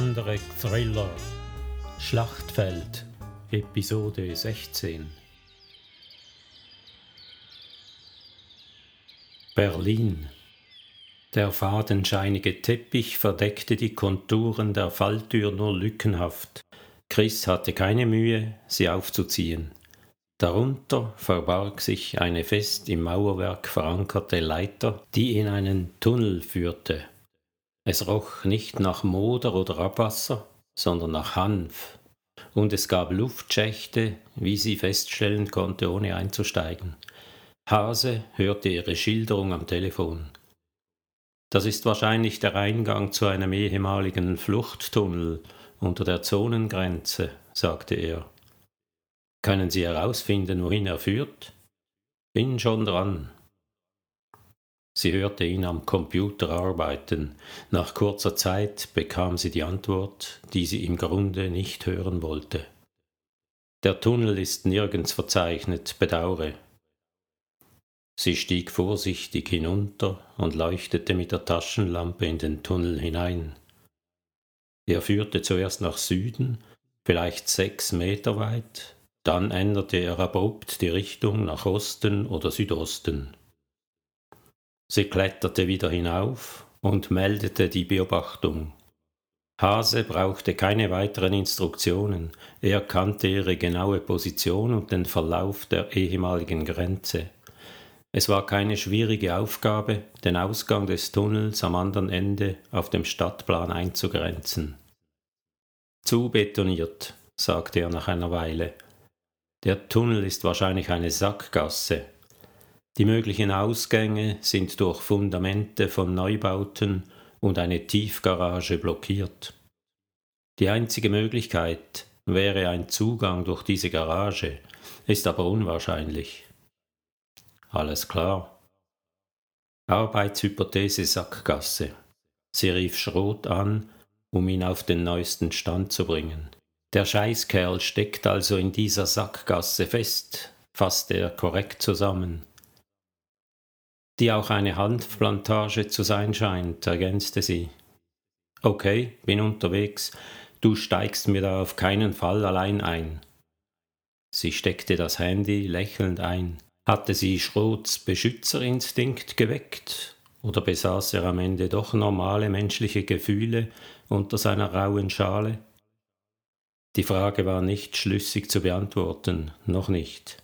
Der andere Thriller Schlachtfeld Episode 16 Berlin Der fadenscheinige Teppich verdeckte die Konturen der Falltür nur lückenhaft. Chris hatte keine Mühe, sie aufzuziehen. Darunter verbarg sich eine fest im Mauerwerk verankerte Leiter, die in einen Tunnel führte. Es roch nicht nach Moder oder Abwasser, sondern nach Hanf, und es gab Luftschächte, wie sie feststellen konnte, ohne einzusteigen. Hase hörte ihre Schilderung am Telefon. Das ist wahrscheinlich der Eingang zu einem ehemaligen Fluchttunnel unter der Zonengrenze, sagte er. Können Sie herausfinden, wohin er führt? Bin schon dran. Sie hörte ihn am Computer arbeiten. Nach kurzer Zeit bekam sie die Antwort, die sie im Grunde nicht hören wollte. Der Tunnel ist nirgends verzeichnet, bedaure. Sie stieg vorsichtig hinunter und leuchtete mit der Taschenlampe in den Tunnel hinein. Er führte zuerst nach Süden, vielleicht sechs Meter weit, dann änderte er abrupt die Richtung nach Osten oder Südosten. Sie kletterte wieder hinauf und meldete die Beobachtung. Hase brauchte keine weiteren Instruktionen, er kannte ihre genaue Position und den Verlauf der ehemaligen Grenze. Es war keine schwierige Aufgabe, den Ausgang des Tunnels am anderen Ende auf dem Stadtplan einzugrenzen. Zu betoniert, sagte er nach einer Weile. Der Tunnel ist wahrscheinlich eine Sackgasse. Die möglichen Ausgänge sind durch Fundamente von Neubauten und eine Tiefgarage blockiert. Die einzige Möglichkeit wäre ein Zugang durch diese Garage, ist aber unwahrscheinlich. Alles klar. Arbeitshypothese Sackgasse. Sie rief Schrot an, um ihn auf den neuesten Stand zu bringen. Der Scheißkerl steckt also in dieser Sackgasse fest, fasste er korrekt zusammen. Die auch eine Hanfplantage zu sein scheint, ergänzte sie. Okay, bin unterwegs, du steigst mir da auf keinen Fall allein ein. Sie steckte das Handy lächelnd ein. Hatte sie Schrots Beschützerinstinkt geweckt? Oder besaß er am Ende doch normale menschliche Gefühle unter seiner rauen Schale? Die Frage war nicht schlüssig zu beantworten, noch nicht.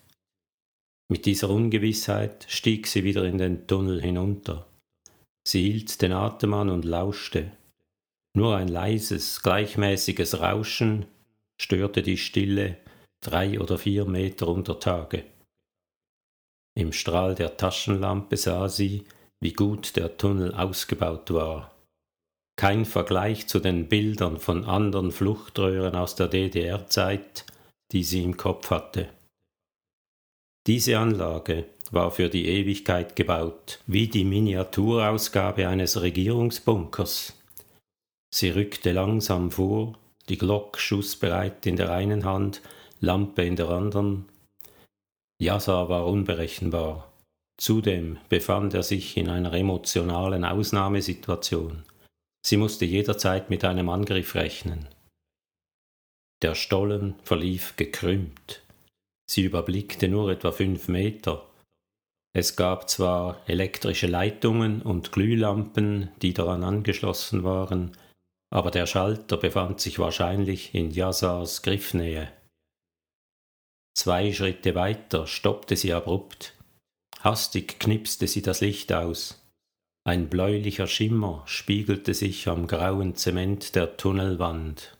Mit dieser Ungewissheit stieg sie wieder in den Tunnel hinunter. Sie hielt den Atem an und lauschte. Nur ein leises, gleichmäßiges Rauschen störte die Stille drei oder vier Meter unter Tage. Im Strahl der Taschenlampe sah sie, wie gut der Tunnel ausgebaut war kein Vergleich zu den Bildern von anderen Fluchtröhren aus der DDR-Zeit, die sie im Kopf hatte. Diese Anlage war für die Ewigkeit gebaut, wie die Miniaturausgabe eines Regierungsbunkers. Sie rückte langsam vor, die Glock schussbereit in der einen Hand, Lampe in der anderen. Yasa war unberechenbar. Zudem befand er sich in einer emotionalen Ausnahmesituation. Sie musste jederzeit mit einem Angriff rechnen. Der Stollen verlief gekrümmt. Sie überblickte nur etwa fünf Meter. Es gab zwar elektrische Leitungen und Glühlampen, die daran angeschlossen waren, aber der Schalter befand sich wahrscheinlich in Yazars Griffnähe. Zwei Schritte weiter stoppte sie abrupt. Hastig knipste sie das Licht aus. Ein bläulicher Schimmer spiegelte sich am grauen Zement der Tunnelwand.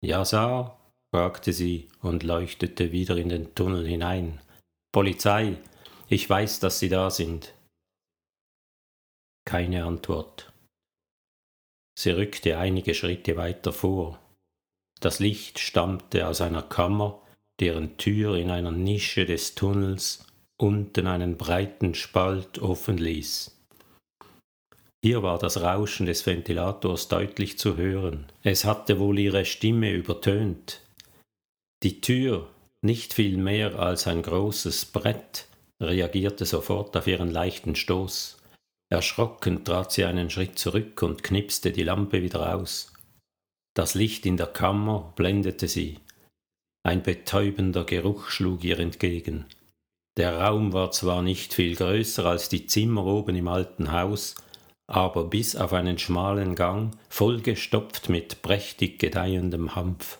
Ja, sah? Fragte sie und leuchtete wieder in den Tunnel hinein. Polizei, ich weiß, dass Sie da sind. Keine Antwort. Sie rückte einige Schritte weiter vor. Das Licht stammte aus einer Kammer, deren Tür in einer Nische des Tunnels unten einen breiten Spalt offen ließ. Hier war das Rauschen des Ventilators deutlich zu hören. Es hatte wohl ihre Stimme übertönt. Die Tür, nicht viel mehr als ein großes Brett, reagierte sofort auf ihren leichten Stoß. Erschrocken trat sie einen Schritt zurück und knipste die Lampe wieder aus. Das Licht in der Kammer blendete sie. Ein betäubender Geruch schlug ihr entgegen. Der Raum war zwar nicht viel größer als die Zimmer oben im alten Haus, aber bis auf einen schmalen Gang vollgestopft mit prächtig gedeihendem Hanf.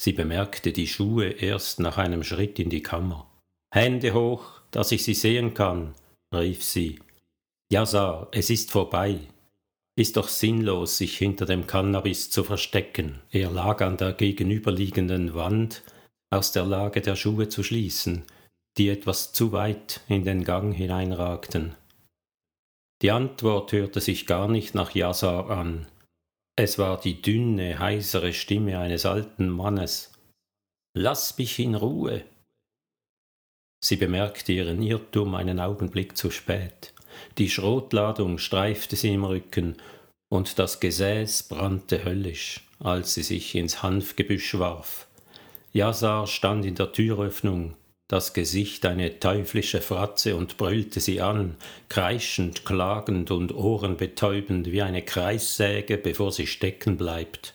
Sie bemerkte die Schuhe erst nach einem Schritt in die Kammer. Hände hoch, dass ich sie sehen kann, rief sie. Ja, Sar, es ist vorbei. Ist doch sinnlos, sich hinter dem Cannabis zu verstecken. Er lag an der gegenüberliegenden Wand, aus der Lage der Schuhe zu schließen, die etwas zu weit in den Gang hineinragten. Die Antwort hörte sich gar nicht nach Jasar an. Es war die dünne, heisere Stimme eines alten Mannes. Lass mich in Ruhe. Sie bemerkte ihren Irrtum einen Augenblick zu spät. Die Schrotladung streifte sie im Rücken, und das Gesäß brannte höllisch, als sie sich ins Hanfgebüsch warf. Jasar stand in der Türöffnung, das Gesicht eine teuflische Fratze und brüllte sie an, kreischend, klagend und ohrenbetäubend wie eine Kreissäge, bevor sie stecken bleibt.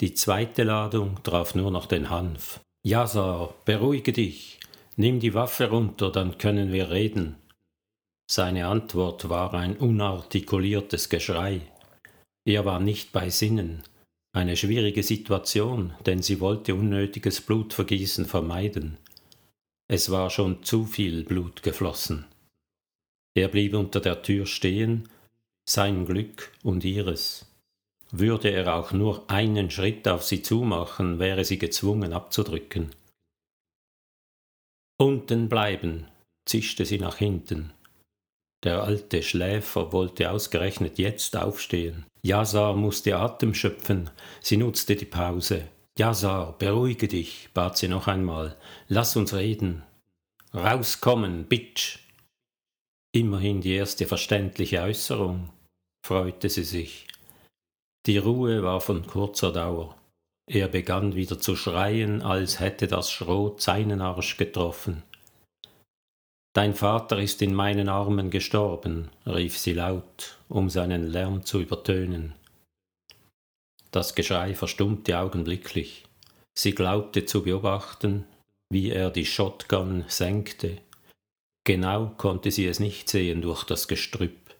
Die zweite Ladung traf nur noch den Hanf. Jasar, beruhige dich, nimm die Waffe runter, dann können wir reden. Seine Antwort war ein unartikuliertes Geschrei. Er war nicht bei Sinnen. Eine schwierige Situation, denn sie wollte unnötiges Blutvergießen vermeiden. Es war schon zu viel Blut geflossen. Er blieb unter der Tür stehen, sein Glück und ihres. Würde er auch nur einen Schritt auf sie zumachen, wäre sie gezwungen abzudrücken. Unten bleiben, zischte sie nach hinten. Der alte Schläfer wollte ausgerechnet jetzt aufstehen. Jasar musste Atem schöpfen. Sie nutzte die Pause. Jasar, beruhige dich, bat sie noch einmal. Lass uns reden. Rauskommen, Bitch. Immerhin die erste verständliche Äußerung, freute sie sich. Die Ruhe war von kurzer Dauer. Er begann wieder zu schreien, als hätte das Schrot seinen Arsch getroffen. Dein Vater ist in meinen Armen gestorben, rief sie laut, um seinen Lärm zu übertönen. Das Geschrei verstummte augenblicklich. Sie glaubte zu beobachten, wie er die Shotgun senkte. Genau konnte sie es nicht sehen durch das Gestrüpp.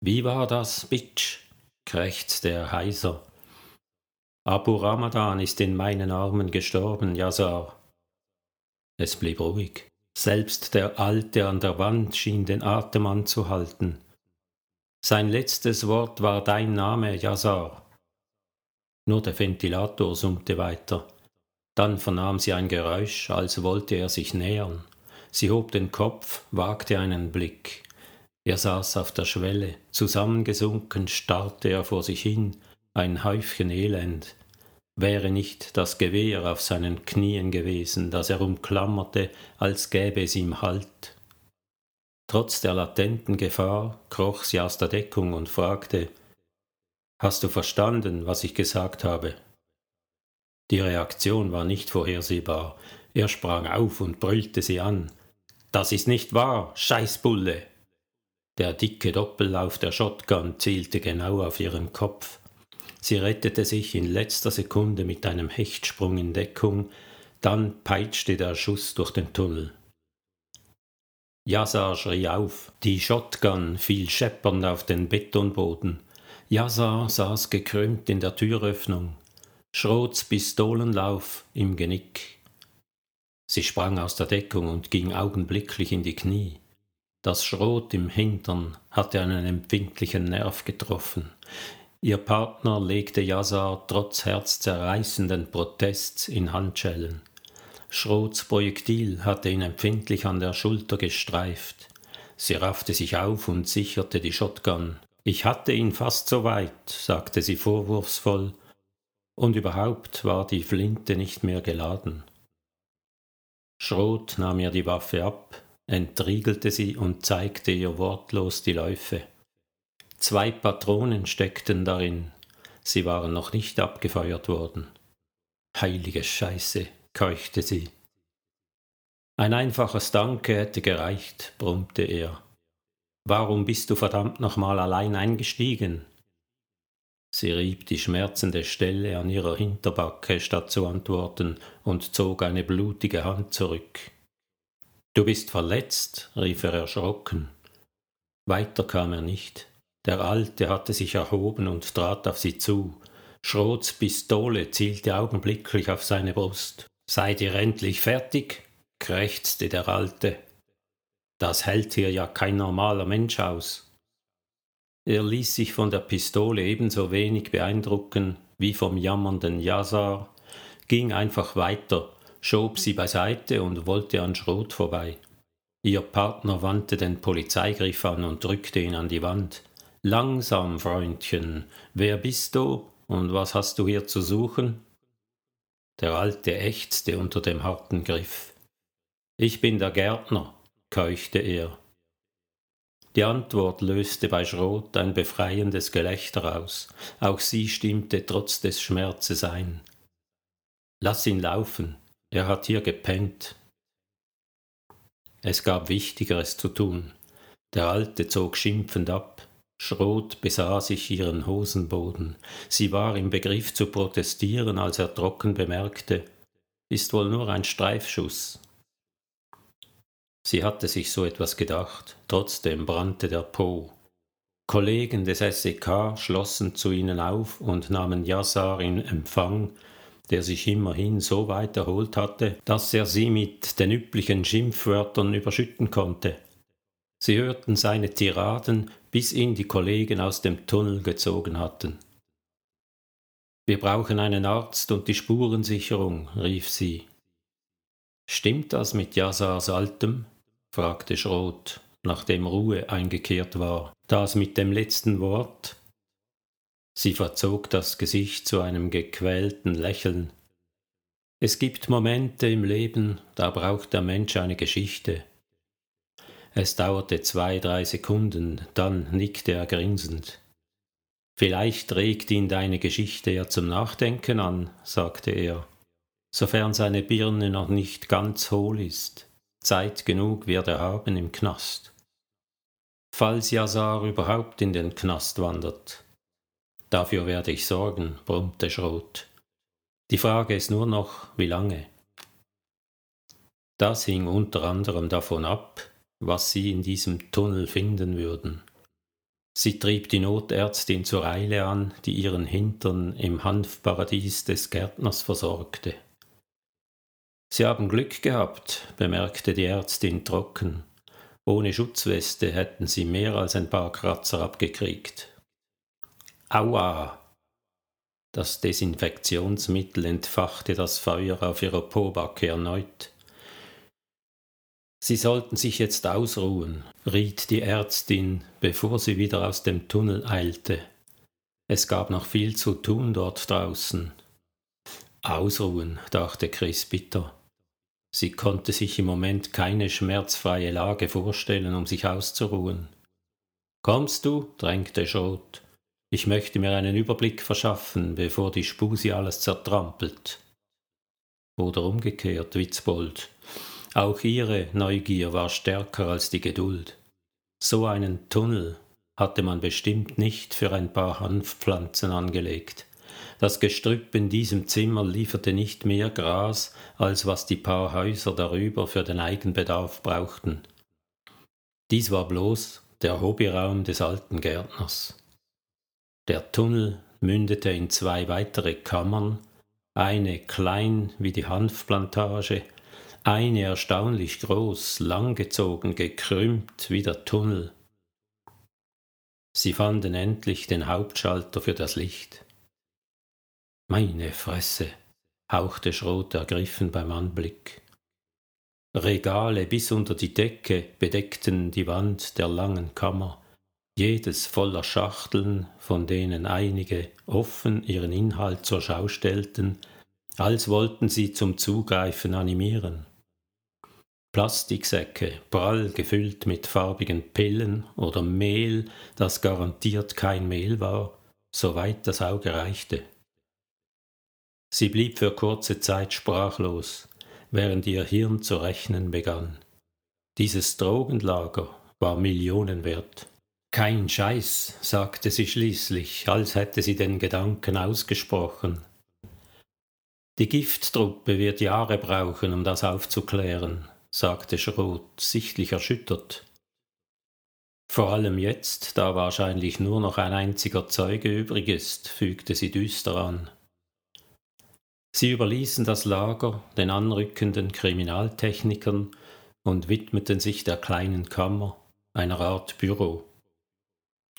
Wie war das, Bitch? krächzte er heiser. Abu Ramadan ist in meinen Armen gestorben, Yazar. Es blieb ruhig. Selbst der Alte an der Wand schien den Atem anzuhalten. Sein letztes Wort war dein Name, Yazar. Nur der Ventilator summte weiter. Dann vernahm sie ein Geräusch, als wollte er sich nähern. Sie hob den Kopf, wagte einen Blick. Er saß auf der Schwelle, zusammengesunken starrte er vor sich hin, ein Häufchen Elend wäre nicht das Gewehr auf seinen Knien gewesen, das er umklammerte, als gäbe es ihm Halt. Trotz der latenten Gefahr kroch sie aus der Deckung und fragte Hast du verstanden, was ich gesagt habe? Die Reaktion war nicht vorhersehbar. Er sprang auf und brüllte sie an. Das ist nicht wahr, Scheißbulle! Der dicke Doppellauf der Shotgun zielte genau auf ihren Kopf. Sie rettete sich in letzter Sekunde mit einem Hechtsprung in Deckung, dann peitschte der Schuss durch den Tunnel. Yasar schrie auf, die Shotgun fiel scheppernd auf den Betonboden. Yasar saß gekrümmt in der Türöffnung, Schrots Pistolenlauf im Genick. Sie sprang aus der Deckung und ging augenblicklich in die Knie. Das Schrot im Hintern hatte einen empfindlichen Nerv getroffen. Ihr Partner legte Yazar trotz herzzerreißenden Protests in Handschellen. Schroths Projektil hatte ihn empfindlich an der Schulter gestreift. Sie raffte sich auf und sicherte die Shotgun. Ich hatte ihn fast so weit, sagte sie vorwurfsvoll, und überhaupt war die Flinte nicht mehr geladen. Schroth nahm ihr die Waffe ab, entriegelte sie und zeigte ihr wortlos die Läufe. Zwei Patronen steckten darin. Sie waren noch nicht abgefeuert worden. Heilige Scheiße, keuchte sie. Ein einfaches Danke hätte gereicht, brummte er. Warum bist du verdammt nochmal allein eingestiegen? Sie rieb die schmerzende Stelle an ihrer Hinterbacke, statt zu antworten, und zog eine blutige Hand zurück. Du bist verletzt, rief er erschrocken. Weiter kam er nicht. Der Alte hatte sich erhoben und trat auf sie zu. Schrots Pistole zielte augenblicklich auf seine Brust. Seid ihr endlich fertig? krächzte der Alte. Das hält hier ja kein normaler Mensch aus. Er ließ sich von der Pistole ebenso wenig beeindrucken wie vom jammernden Jasar, ging einfach weiter, schob sie beiseite und wollte an Schrot vorbei. Ihr Partner wandte den Polizeigriff an und drückte ihn an die Wand. Langsam, Freundchen, wer bist du und was hast du hier zu suchen? Der Alte ächzte unter dem harten Griff. Ich bin der Gärtner, keuchte er. Die Antwort löste bei Schrot ein befreiendes Gelächter aus. Auch sie stimmte trotz des Schmerzes ein. Lass ihn laufen, er hat hier gepennt. Es gab Wichtigeres zu tun. Der Alte zog schimpfend ab. Schrot besah sich ihren Hosenboden. Sie war im Begriff zu protestieren, als er trocken bemerkte, ist wohl nur ein Streifschuss. Sie hatte sich so etwas gedacht, trotzdem brannte der Po. Kollegen des SEK schlossen zu ihnen auf und nahmen Yassar in Empfang, der sich immerhin so weit erholt hatte, dass er sie mit den üblichen Schimpfwörtern überschütten konnte. Sie hörten seine Tiraden, bis ihn die Kollegen aus dem Tunnel gezogen hatten. Wir brauchen einen Arzt und die Spurensicherung, rief sie. Stimmt das mit Yassars Altem? Fragte Schrot, nachdem Ruhe eingekehrt war. Das mit dem letzten Wort? Sie verzog das Gesicht zu einem gequälten Lächeln. Es gibt Momente im Leben, da braucht der Mensch eine Geschichte. Es dauerte zwei, drei Sekunden, dann nickte er grinsend. Vielleicht regt ihn deine Geschichte ja zum Nachdenken an, sagte er, sofern seine Birne noch nicht ganz hohl ist. Zeit genug wird er haben im Knast. Falls Yazar überhaupt in den Knast wandert. Dafür werde ich sorgen, brummte Schrot. Die Frage ist nur noch, wie lange. Das hing unter anderem davon ab, was sie in diesem Tunnel finden würden. Sie trieb die Notärztin zur Eile an, die ihren Hintern im Hanfparadies des Gärtners versorgte. Sie haben Glück gehabt, bemerkte die Ärztin trocken. Ohne Schutzweste hätten sie mehr als ein paar Kratzer abgekriegt. Aua! Das Desinfektionsmittel entfachte das Feuer auf ihrer Pobacke erneut. Sie sollten sich jetzt ausruhen, riet die Ärztin, bevor sie wieder aus dem Tunnel eilte. Es gab noch viel zu tun dort draußen. Ausruhen, dachte Chris bitter. Sie konnte sich im Moment keine schmerzfreie Lage vorstellen, um sich auszuruhen. Kommst du? drängte Schot. Ich möchte mir einen Überblick verschaffen, bevor die Spusi alles zertrampelt. Oder umgekehrt, Witzbold. Auch ihre Neugier war stärker als die Geduld. So einen Tunnel hatte man bestimmt nicht für ein paar Hanfpflanzen angelegt. Das Gestrüpp in diesem Zimmer lieferte nicht mehr Gras, als was die paar Häuser darüber für den Eigenbedarf brauchten. Dies war bloß der Hobbyraum des alten Gärtners. Der Tunnel mündete in zwei weitere Kammern, eine klein wie die Hanfplantage, eine erstaunlich groß, langgezogen, gekrümmt wie der Tunnel. Sie fanden endlich den Hauptschalter für das Licht. Meine Fresse, hauchte Schrot ergriffen beim Anblick. Regale bis unter die Decke bedeckten die Wand der langen Kammer, jedes voller Schachteln, von denen einige offen ihren Inhalt zur Schau stellten, als wollten sie zum Zugreifen animieren. Plastiksäcke, prall gefüllt mit farbigen Pillen oder Mehl, das garantiert kein Mehl war, soweit das Auge reichte. Sie blieb für kurze Zeit sprachlos, während ihr Hirn zu rechnen begann. Dieses Drogenlager war millionenwert. Kein Scheiß, sagte sie schließlich, als hätte sie den Gedanken ausgesprochen. Die Gifttruppe wird Jahre brauchen, um das aufzuklären, sagte Schrot, sichtlich erschüttert. Vor allem jetzt, da wahrscheinlich nur noch ein einziger Zeuge übrig ist, fügte sie düster an. Sie überließen das Lager den anrückenden Kriminaltechnikern und widmeten sich der kleinen Kammer, einer Art Büro.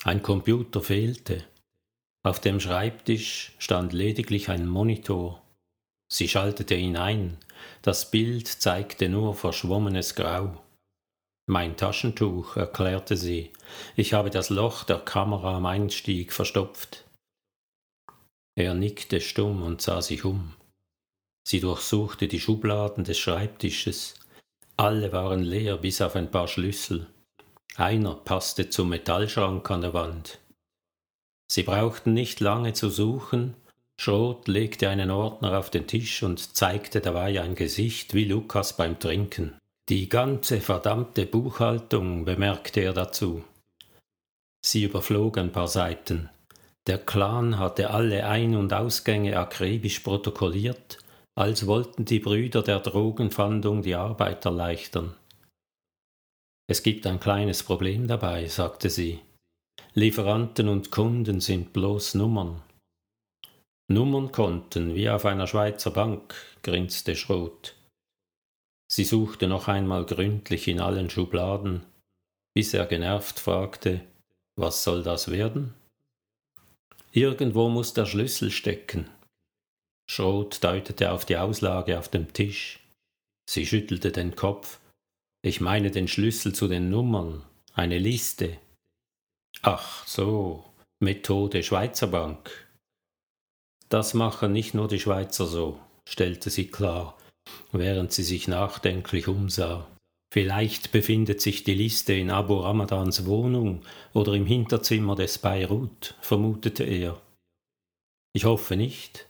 Ein Computer fehlte. Auf dem Schreibtisch stand lediglich ein Monitor. Sie schaltete ihn ein. Das Bild zeigte nur verschwommenes Grau. Mein Taschentuch, erklärte sie. Ich habe das Loch der Kamera am Einstieg verstopft. Er nickte stumm und sah sich um. Sie durchsuchte die Schubladen des Schreibtisches. Alle waren leer bis auf ein paar Schlüssel. Einer passte zum Metallschrank an der Wand. Sie brauchten nicht lange zu suchen. Schrot legte einen Ordner auf den Tisch und zeigte dabei ein Gesicht wie Lukas beim Trinken. Die ganze verdammte Buchhaltung, bemerkte er dazu. Sie überflog ein paar Seiten. Der Clan hatte alle Ein- und Ausgänge akribisch protokolliert, als wollten die Brüder der Drogenfahndung die Arbeit erleichtern. Es gibt ein kleines Problem dabei, sagte sie. Lieferanten und Kunden sind bloß Nummern. Nummernkonten wie auf einer Schweizer Bank, grinste Schrot. Sie suchte noch einmal gründlich in allen Schubladen, bis er genervt fragte, was soll das werden? Irgendwo muss der Schlüssel stecken. Schrot deutete auf die Auslage auf dem Tisch. Sie schüttelte den Kopf. Ich meine den Schlüssel zu den Nummern, eine Liste. Ach so, Methode Schweizer Bank. Das machen nicht nur die Schweizer so, stellte sie klar während sie sich nachdenklich umsah. Vielleicht befindet sich die Liste in Abu Ramadans Wohnung oder im Hinterzimmer des Beirut, vermutete er. Ich hoffe nicht.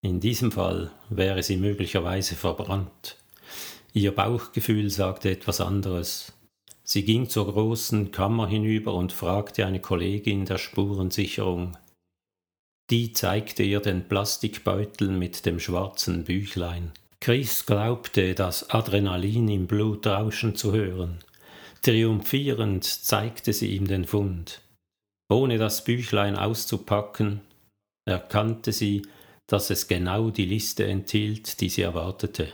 In diesem Fall wäre sie möglicherweise verbrannt. Ihr Bauchgefühl sagte etwas anderes. Sie ging zur großen Kammer hinüber und fragte eine Kollegin der Spurensicherung. Die zeigte ihr den Plastikbeutel mit dem schwarzen Büchlein. Chris glaubte, das Adrenalin im Blut rauschen zu hören. Triumphierend zeigte sie ihm den Fund. Ohne das Büchlein auszupacken, erkannte sie, dass es genau die Liste enthielt, die sie erwartete.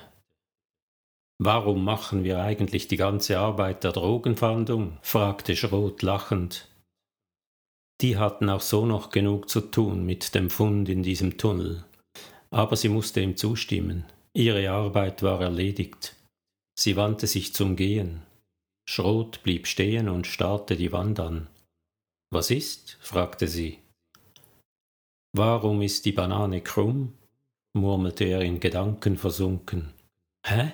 Warum machen wir eigentlich die ganze Arbeit der Drogenfahndung? fragte Schrot lachend. Die hatten auch so noch genug zu tun mit dem Fund in diesem Tunnel. Aber sie musste ihm zustimmen. Ihre Arbeit war erledigt. Sie wandte sich zum Gehen. Schrot blieb stehen und starrte die Wand an. Was ist? fragte sie. Warum ist die Banane krumm? murmelte er in Gedanken versunken. Hä?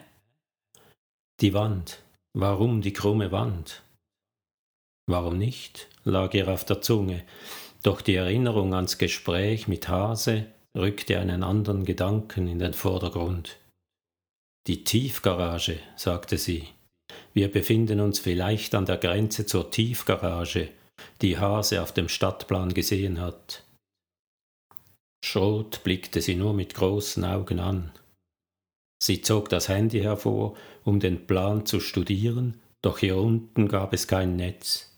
Die Wand. Warum die krumme Wand? Warum nicht? lag ihr auf der Zunge, doch die Erinnerung ans Gespräch mit Hase rückte einen anderen Gedanken in den Vordergrund. Die Tiefgarage, sagte sie. Wir befinden uns vielleicht an der Grenze zur Tiefgarage, die Hase auf dem Stadtplan gesehen hat. Schrot blickte sie nur mit großen Augen an. Sie zog das Handy hervor, um den Plan zu studieren, doch hier unten gab es kein Netz.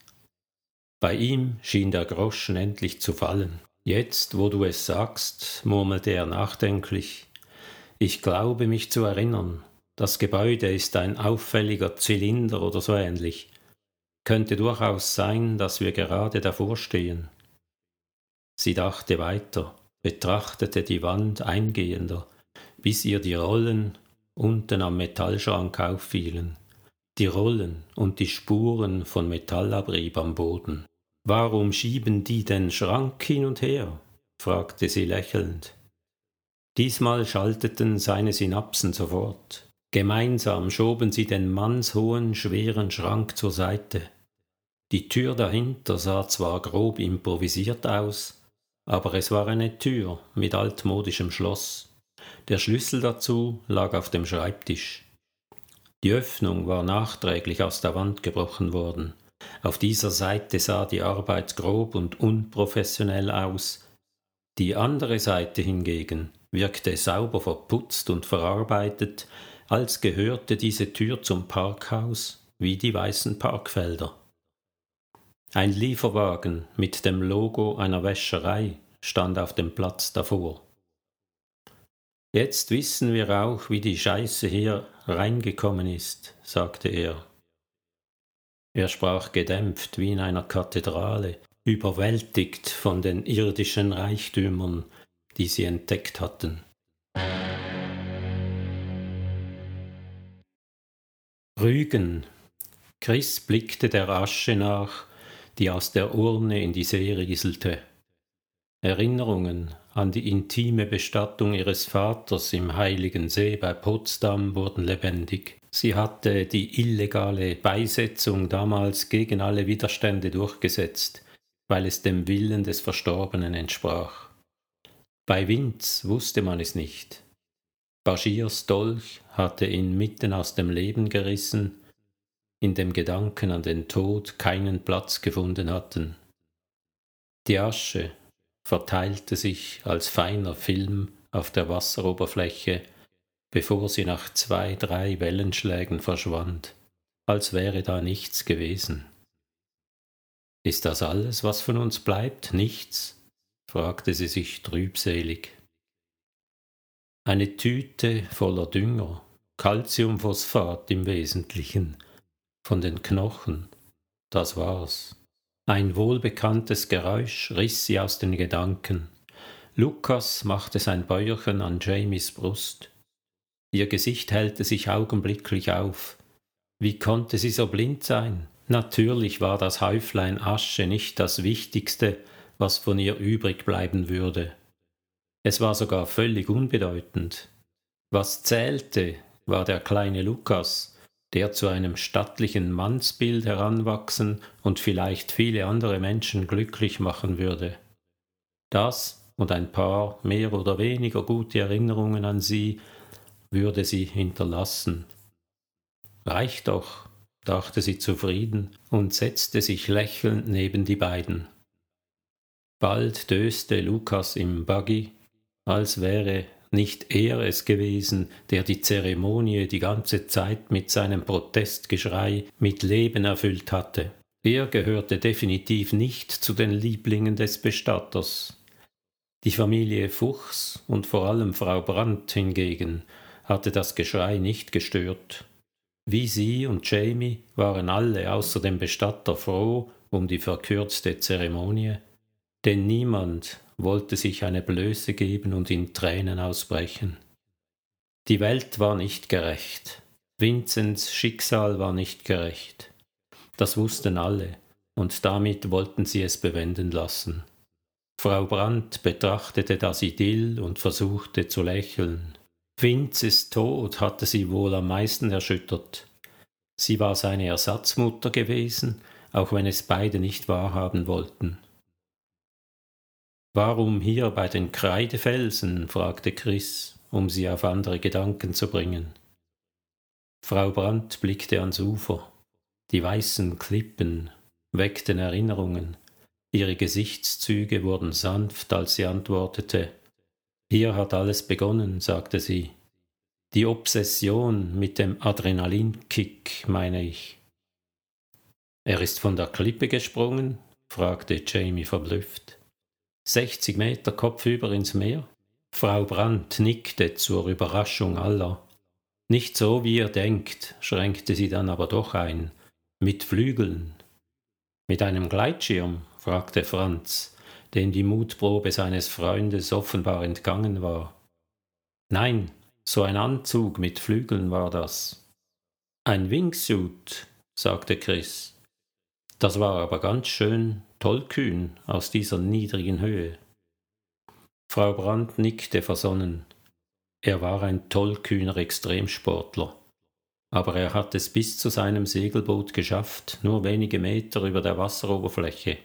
Bei ihm schien der Groschen endlich zu fallen. Jetzt, wo du es sagst, murmelte er nachdenklich, ich glaube mich zu erinnern, das Gebäude ist ein auffälliger Zylinder oder so ähnlich. Könnte durchaus sein, dass wir gerade davor stehen. Sie dachte weiter, betrachtete die Wand eingehender, bis ihr die Rollen unten am Metallschrank auffielen, die Rollen und die Spuren von Metallabrieb am Boden. Warum schieben die den Schrank hin und her? fragte sie lächelnd. Diesmal schalteten seine Synapsen sofort. Gemeinsam schoben sie den mannshohen, schweren Schrank zur Seite. Die Tür dahinter sah zwar grob improvisiert aus, aber es war eine Tür mit altmodischem Schloss. Der Schlüssel dazu lag auf dem Schreibtisch. Die Öffnung war nachträglich aus der Wand gebrochen worden. Auf dieser Seite sah die Arbeit grob und unprofessionell aus, die andere Seite hingegen wirkte sauber verputzt und verarbeitet, als gehörte diese Tür zum Parkhaus wie die weißen Parkfelder. Ein Lieferwagen mit dem Logo einer Wäscherei stand auf dem Platz davor. Jetzt wissen wir auch, wie die Scheiße hier reingekommen ist, sagte er. Er sprach gedämpft wie in einer Kathedrale, überwältigt von den irdischen Reichtümern, die sie entdeckt hatten. Rügen. Chris blickte der Asche nach, die aus der Urne in die See rieselte. Erinnerungen an die intime Bestattung ihres Vaters im Heiligen See bei Potsdam wurden lebendig. Sie hatte die illegale Beisetzung damals gegen alle Widerstände durchgesetzt, weil es dem Willen des Verstorbenen entsprach. Bei Winz wusste man es nicht. Baschirs Dolch hatte ihn mitten aus dem Leben gerissen, in dem Gedanken an den Tod keinen Platz gefunden hatten. Die Asche verteilte sich als feiner Film auf der Wasseroberfläche, bevor sie nach zwei, drei Wellenschlägen verschwand, als wäre da nichts gewesen. Ist das alles, was von uns bleibt? Nichts? fragte sie sich trübselig. Eine Tüte voller Dünger, Calciumphosphat im Wesentlichen, von den Knochen, das war's. Ein wohlbekanntes Geräusch riss sie aus den Gedanken. Lukas machte sein Bäuerchen an Jamies Brust. Ihr Gesicht hellte sich augenblicklich auf. Wie konnte sie so blind sein? Natürlich war das Häuflein Asche nicht das Wichtigste, was von ihr übrig bleiben würde. Es war sogar völlig unbedeutend. Was zählte, war der kleine Lukas, der zu einem stattlichen Mannsbild heranwachsen und vielleicht viele andere Menschen glücklich machen würde. Das und ein paar mehr oder weniger gute Erinnerungen an sie würde sie hinterlassen. Reicht doch, dachte sie zufrieden und setzte sich lächelnd neben die beiden. Bald döste Lukas im Buggy, als wäre nicht er es gewesen, der die Zeremonie die ganze Zeit mit seinem Protestgeschrei mit Leben erfüllt hatte. Er gehörte definitiv nicht zu den Lieblingen des Bestatters. Die Familie Fuchs und vor allem Frau Brandt hingegen hatte das Geschrei nicht gestört. Wie sie und Jamie waren alle außer dem Bestatter froh um die verkürzte Zeremonie, denn niemand wollte sich eine Blöße geben und in Tränen ausbrechen. Die Welt war nicht gerecht. Vinzens Schicksal war nicht gerecht. Das wussten alle, und damit wollten sie es bewenden lassen. Frau Brandt betrachtete das Idyll und versuchte zu lächeln. Vinzes Tod hatte sie wohl am meisten erschüttert. Sie war seine Ersatzmutter gewesen, auch wenn es beide nicht wahrhaben wollten. Warum hier bei den Kreidefelsen? fragte Chris, um sie auf andere Gedanken zu bringen. Frau Brandt blickte ans Ufer. Die weißen Klippen weckten Erinnerungen. Ihre Gesichtszüge wurden sanft, als sie antwortete. Hier hat alles begonnen, sagte sie. Die Obsession mit dem Adrenalinkick, meine ich. Er ist von der Klippe gesprungen? fragte Jamie verblüfft. 60 Meter kopfüber ins Meer? Frau Brandt nickte zur Überraschung aller. Nicht so, wie ihr denkt, schränkte sie dann aber doch ein. Mit Flügeln. Mit einem Gleitschirm? fragte Franz, dem die Mutprobe seines Freundes offenbar entgangen war. Nein, so ein Anzug mit Flügeln war das. Ein Wingsuit, sagte Chris. Das war aber ganz schön tollkühn aus dieser niedrigen Höhe. Frau Brandt nickte versonnen. Er war ein tollkühner Extremsportler. Aber er hat es bis zu seinem Segelboot geschafft, nur wenige Meter über der Wasseroberfläche.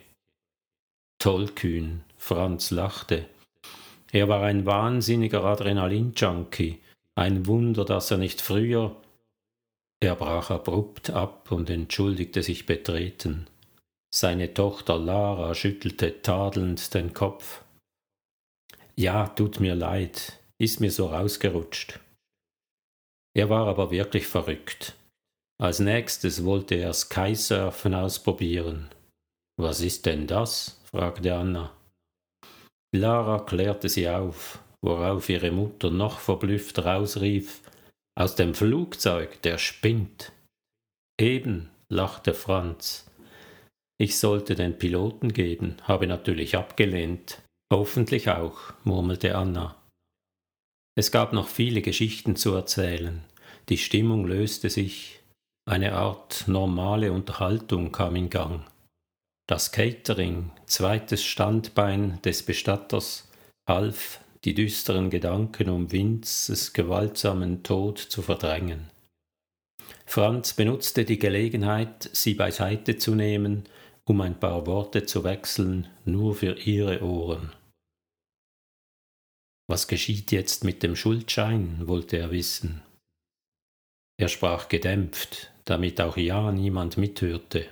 Tollkühn, Franz lachte. Er war ein wahnsinniger Adrenalin-Junkie. Ein Wunder, dass er nicht früher. Er brach abrupt ab und entschuldigte sich betreten. Seine Tochter Lara schüttelte tadelnd den Kopf. Ja, tut mir leid, ist mir so rausgerutscht. Er war aber wirklich verrückt. Als nächstes wollte er Skysurfen ausprobieren. Was ist denn das? fragte Anna. Lara klärte sie auf, worauf ihre Mutter noch verblüfft rausrief Aus dem Flugzeug, der spinnt. Eben, lachte Franz. Ich sollte den Piloten geben, habe natürlich abgelehnt. Hoffentlich auch, murmelte Anna. Es gab noch viele Geschichten zu erzählen. Die Stimmung löste sich, eine Art normale Unterhaltung kam in Gang. Das Catering, zweites Standbein des Bestatters, half, die düsteren Gedanken um Vinces gewaltsamen Tod zu verdrängen. Franz benutzte die Gelegenheit, sie beiseite zu nehmen, um ein paar Worte zu wechseln, nur für ihre Ohren. Was geschieht jetzt mit dem Schuldschein, wollte er wissen. Er sprach gedämpft, damit auch ja niemand mithörte.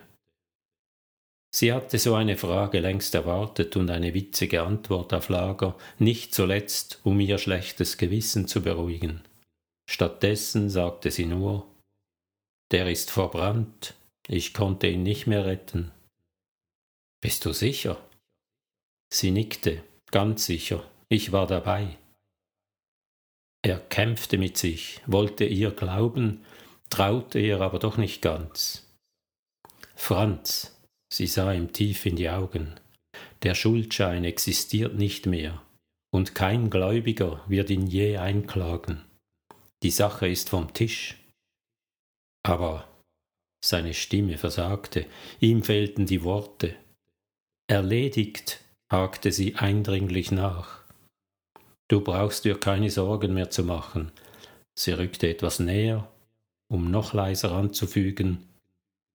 Sie hatte so eine Frage längst erwartet und eine witzige Antwort auf Lager, nicht zuletzt, um ihr schlechtes Gewissen zu beruhigen. Stattdessen sagte sie nur Der ist verbrannt, ich konnte ihn nicht mehr retten. Bist du sicher? Sie nickte, ganz sicher, ich war dabei. Er kämpfte mit sich, wollte ihr glauben, traute ihr aber doch nicht ganz. Franz, sie sah ihm tief in die Augen, der Schuldschein existiert nicht mehr, und kein Gläubiger wird ihn je einklagen. Die Sache ist vom Tisch. Aber seine Stimme versagte, ihm fehlten die Worte. Erledigt, hakte sie eindringlich nach. Du brauchst dir keine Sorgen mehr zu machen. Sie rückte etwas näher, um noch leiser anzufügen,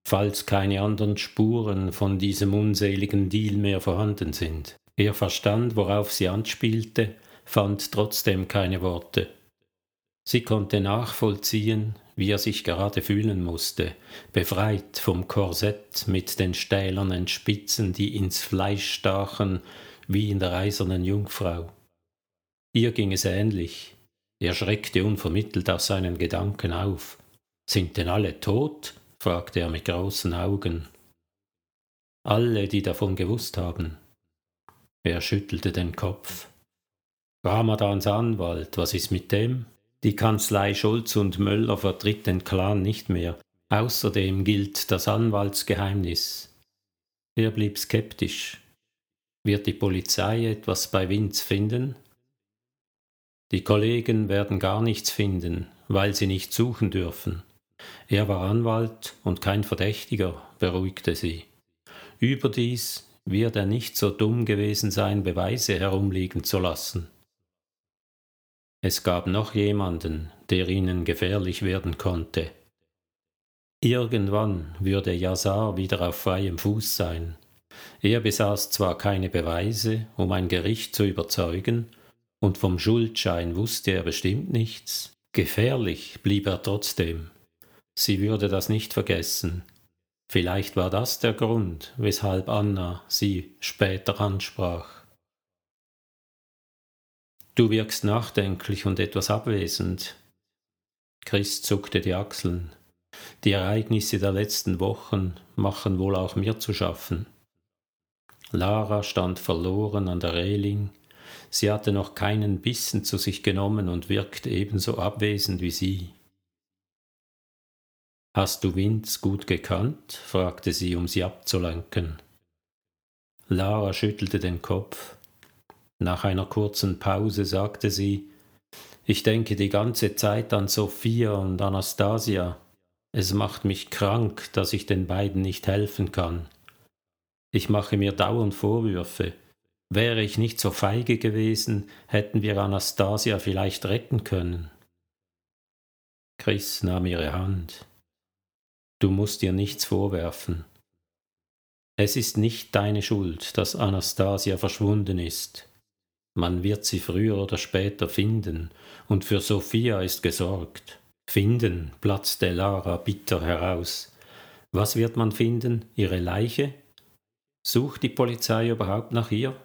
falls keine anderen Spuren von diesem unseligen Deal mehr vorhanden sind. Er verstand, worauf sie anspielte, fand trotzdem keine Worte. Sie konnte nachvollziehen, wie er sich gerade fühlen musste, befreit vom Korsett mit den stählernen Spitzen, die ins Fleisch stachen, wie in der eisernen Jungfrau. Ihr ging es ähnlich. Er schreckte unvermittelt aus seinen Gedanken auf. Sind denn alle tot? Fragte er mit großen Augen. Alle, die davon gewusst haben. Er schüttelte den Kopf. Ramadans Anwalt, was ist mit dem? Die Kanzlei Schulz und Möller vertritt den Clan nicht mehr. Außerdem gilt das Anwaltsgeheimnis. Er blieb skeptisch. Wird die Polizei etwas bei Vince finden? Die Kollegen werden gar nichts finden, weil sie nicht suchen dürfen. Er war Anwalt und kein Verdächtiger, beruhigte sie. Überdies wird er nicht so dumm gewesen sein, Beweise herumliegen zu lassen. Es gab noch jemanden, der ihnen gefährlich werden konnte. Irgendwann würde Yazar wieder auf freiem Fuß sein. Er besaß zwar keine Beweise, um ein Gericht zu überzeugen, und vom Schuldschein wusste er bestimmt nichts. Gefährlich blieb er trotzdem. Sie würde das nicht vergessen. Vielleicht war das der Grund, weshalb Anna sie später ansprach. Du wirkst nachdenklich und etwas abwesend. Chris zuckte die Achseln. Die Ereignisse der letzten Wochen machen wohl auch mir zu schaffen. Lara stand verloren an der Reling, Sie hatte noch keinen Bissen zu sich genommen und wirkte ebenso abwesend wie sie. Hast du Vince gut gekannt? fragte sie, um sie abzulenken. Lara schüttelte den Kopf. Nach einer kurzen Pause sagte sie Ich denke die ganze Zeit an Sophia und Anastasia. Es macht mich krank, dass ich den beiden nicht helfen kann. Ich mache mir dauernd Vorwürfe. Wäre ich nicht so feige gewesen, hätten wir Anastasia vielleicht retten können. Chris nahm ihre Hand. Du musst dir nichts vorwerfen. Es ist nicht deine Schuld, dass Anastasia verschwunden ist. Man wird sie früher oder später finden, und für Sophia ist gesorgt. Finden, platzte Lara bitter heraus. Was wird man finden? Ihre Leiche? Sucht die Polizei überhaupt nach ihr?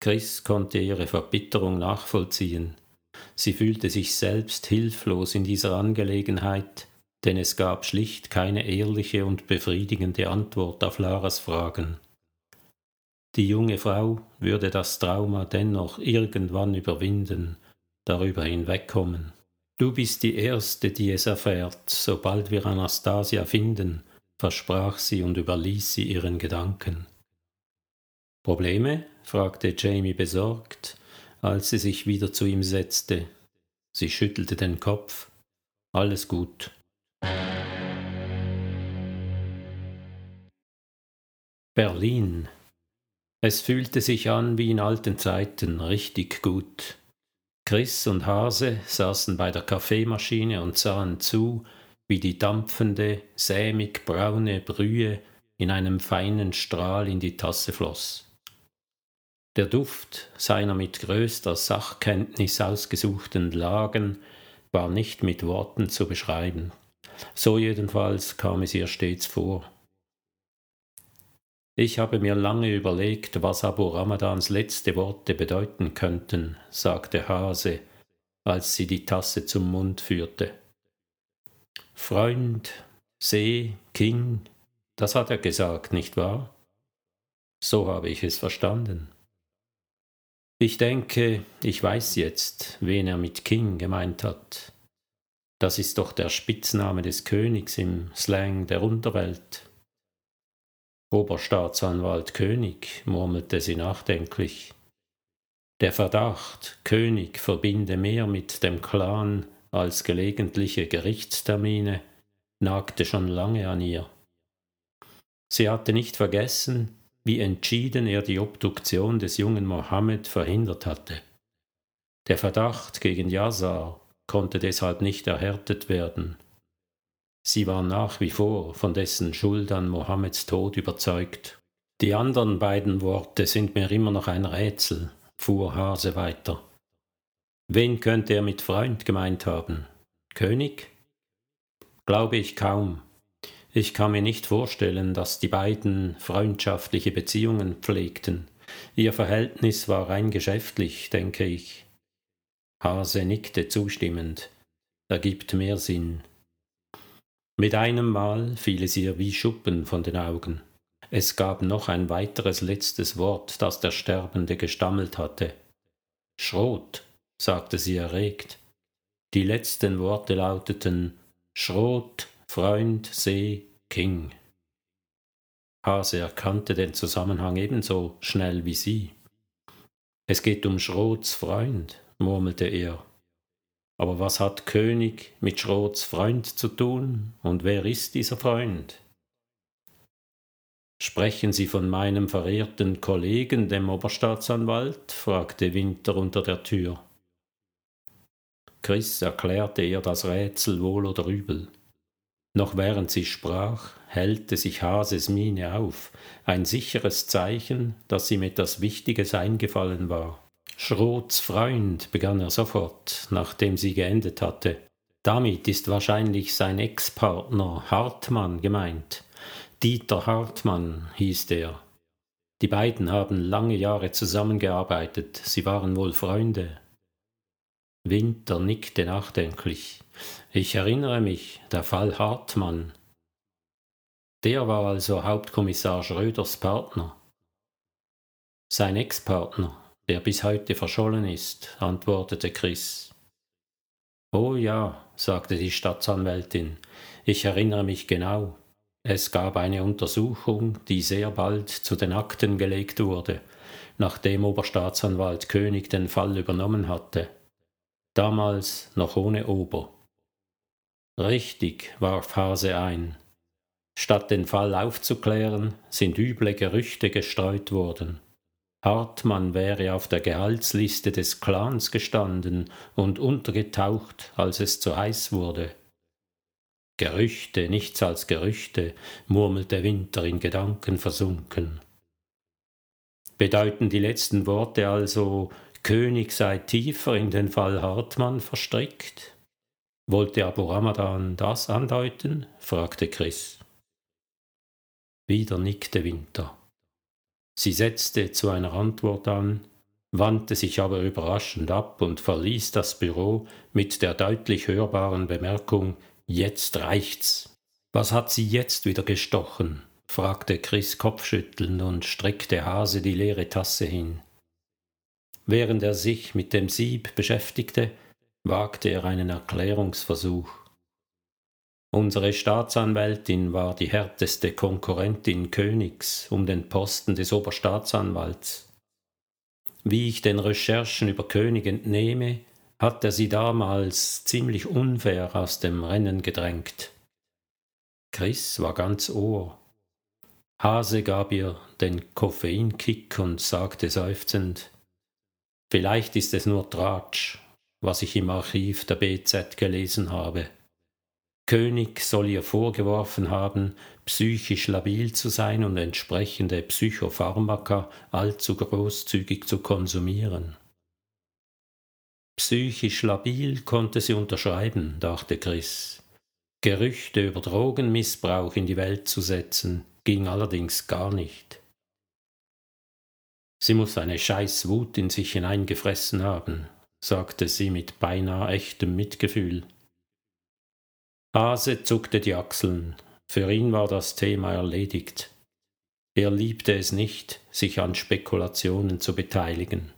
Chris konnte ihre Verbitterung nachvollziehen. Sie fühlte sich selbst hilflos in dieser Angelegenheit, denn es gab schlicht keine ehrliche und befriedigende Antwort auf Laras Fragen. Die junge Frau würde das Trauma dennoch irgendwann überwinden, darüber hinwegkommen. Du bist die Erste, die es erfährt, sobald wir Anastasia finden, versprach sie und überließ sie ihren Gedanken. Probleme? fragte Jamie besorgt, als sie sich wieder zu ihm setzte. Sie schüttelte den Kopf. Alles gut. Berlin. Es fühlte sich an wie in alten Zeiten, richtig gut. Chris und Hase saßen bei der Kaffeemaschine und sahen zu, wie die dampfende, sämig braune Brühe in einem feinen Strahl in die Tasse floss. Der Duft seiner mit größter Sachkenntnis ausgesuchten Lagen war nicht mit Worten zu beschreiben. So jedenfalls kam es ihr stets vor. Ich habe mir lange überlegt, was Abu Ramadans letzte Worte bedeuten könnten, sagte Hase, als sie die Tasse zum Mund führte. Freund, See, King, das hat er gesagt, nicht wahr? So habe ich es verstanden. Ich denke, ich weiß jetzt, wen er mit King gemeint hat. Das ist doch der Spitzname des Königs im Slang der Unterwelt. Oberstaatsanwalt König, murmelte sie nachdenklich. Der Verdacht, König verbinde mehr mit dem Clan als gelegentliche Gerichtstermine, nagte schon lange an ihr. Sie hatte nicht vergessen, wie entschieden er die Obduktion des jungen Mohammed verhindert hatte. Der Verdacht gegen Yazar konnte deshalb nicht erhärtet werden. Sie war nach wie vor von dessen Schuld an Mohammeds Tod überzeugt. Die anderen beiden Worte sind mir immer noch ein Rätsel, fuhr Hase weiter. Wen könnte er mit Freund gemeint haben? König? Glaube ich kaum. Ich kann mir nicht vorstellen, dass die beiden freundschaftliche Beziehungen pflegten. Ihr Verhältnis war rein geschäftlich, denke ich. Hase nickte zustimmend. Ergibt mehr Sinn. Mit einem Mal fiel es ihr wie Schuppen von den Augen. Es gab noch ein weiteres letztes Wort, das der Sterbende gestammelt hatte. Schrot, sagte sie erregt. Die letzten Worte lauteten Schrot, Freund See King. Hase erkannte den Zusammenhang ebenso schnell wie sie. Es geht um Schrots Freund, murmelte er. Aber was hat König mit Schrots Freund zu tun, und wer ist dieser Freund? Sprechen Sie von meinem verehrten Kollegen, dem Oberstaatsanwalt? fragte Winter unter der Tür. Chris erklärte ihr das Rätsel wohl oder übel. Noch während sie sprach, hellte sich Hases Miene auf, ein sicheres Zeichen, dass ihm etwas Wichtiges eingefallen war. Schrots Freund, begann er sofort, nachdem sie geendet hatte. Damit ist wahrscheinlich sein Ex-Partner Hartmann gemeint. Dieter Hartmann hieß er. Die beiden haben lange Jahre zusammengearbeitet, sie waren wohl Freunde. Winter nickte nachdenklich. Ich erinnere mich, der Fall Hartmann. Der war also Hauptkommissar Schröders Partner. Sein Ex-Partner, der bis heute verschollen ist, antwortete Chris. Oh ja, sagte die Staatsanwältin, ich erinnere mich genau. Es gab eine Untersuchung, die sehr bald zu den Akten gelegt wurde, nachdem Oberstaatsanwalt König den Fall übernommen hatte damals noch ohne Ober. Richtig, warf Hase ein. Statt den Fall aufzuklären, sind üble Gerüchte gestreut worden. Hartmann wäre auf der Gehaltsliste des Clans gestanden und untergetaucht, als es zu heiß wurde. Gerüchte, nichts als Gerüchte, murmelte Winter in Gedanken versunken. Bedeuten die letzten Worte also, König sei tiefer in den Fall Hartmann verstrickt? Wollte Abu Ramadan das andeuten? fragte Chris. Wieder nickte Winter. Sie setzte zu einer Antwort an, wandte sich aber überraschend ab und verließ das Büro mit der deutlich hörbaren Bemerkung Jetzt reicht's. Was hat sie jetzt wieder gestochen? fragte Chris kopfschüttelnd und streckte Hase die leere Tasse hin. Während er sich mit dem Sieb beschäftigte, wagte er einen Erklärungsversuch. Unsere Staatsanwältin war die härteste Konkurrentin Königs um den Posten des Oberstaatsanwalts. Wie ich den Recherchen über König entnehme, hat er sie damals ziemlich unfair aus dem Rennen gedrängt. Chris war ganz Ohr. Hase gab ihr den Koffeinkick und sagte seufzend Vielleicht ist es nur Tratsch, was ich im Archiv der BZ gelesen habe. König soll ihr vorgeworfen haben, psychisch labil zu sein und entsprechende Psychopharmaka allzu großzügig zu konsumieren. Psychisch labil konnte sie unterschreiben, dachte Chris. Gerüchte über Drogenmissbrauch in die Welt zu setzen, ging allerdings gar nicht. Sie muss eine scheiß Wut in sich hineingefressen haben, sagte sie mit beinahe echtem Mitgefühl. Hase zuckte die Achseln. Für ihn war das Thema erledigt. Er liebte es nicht, sich an Spekulationen zu beteiligen.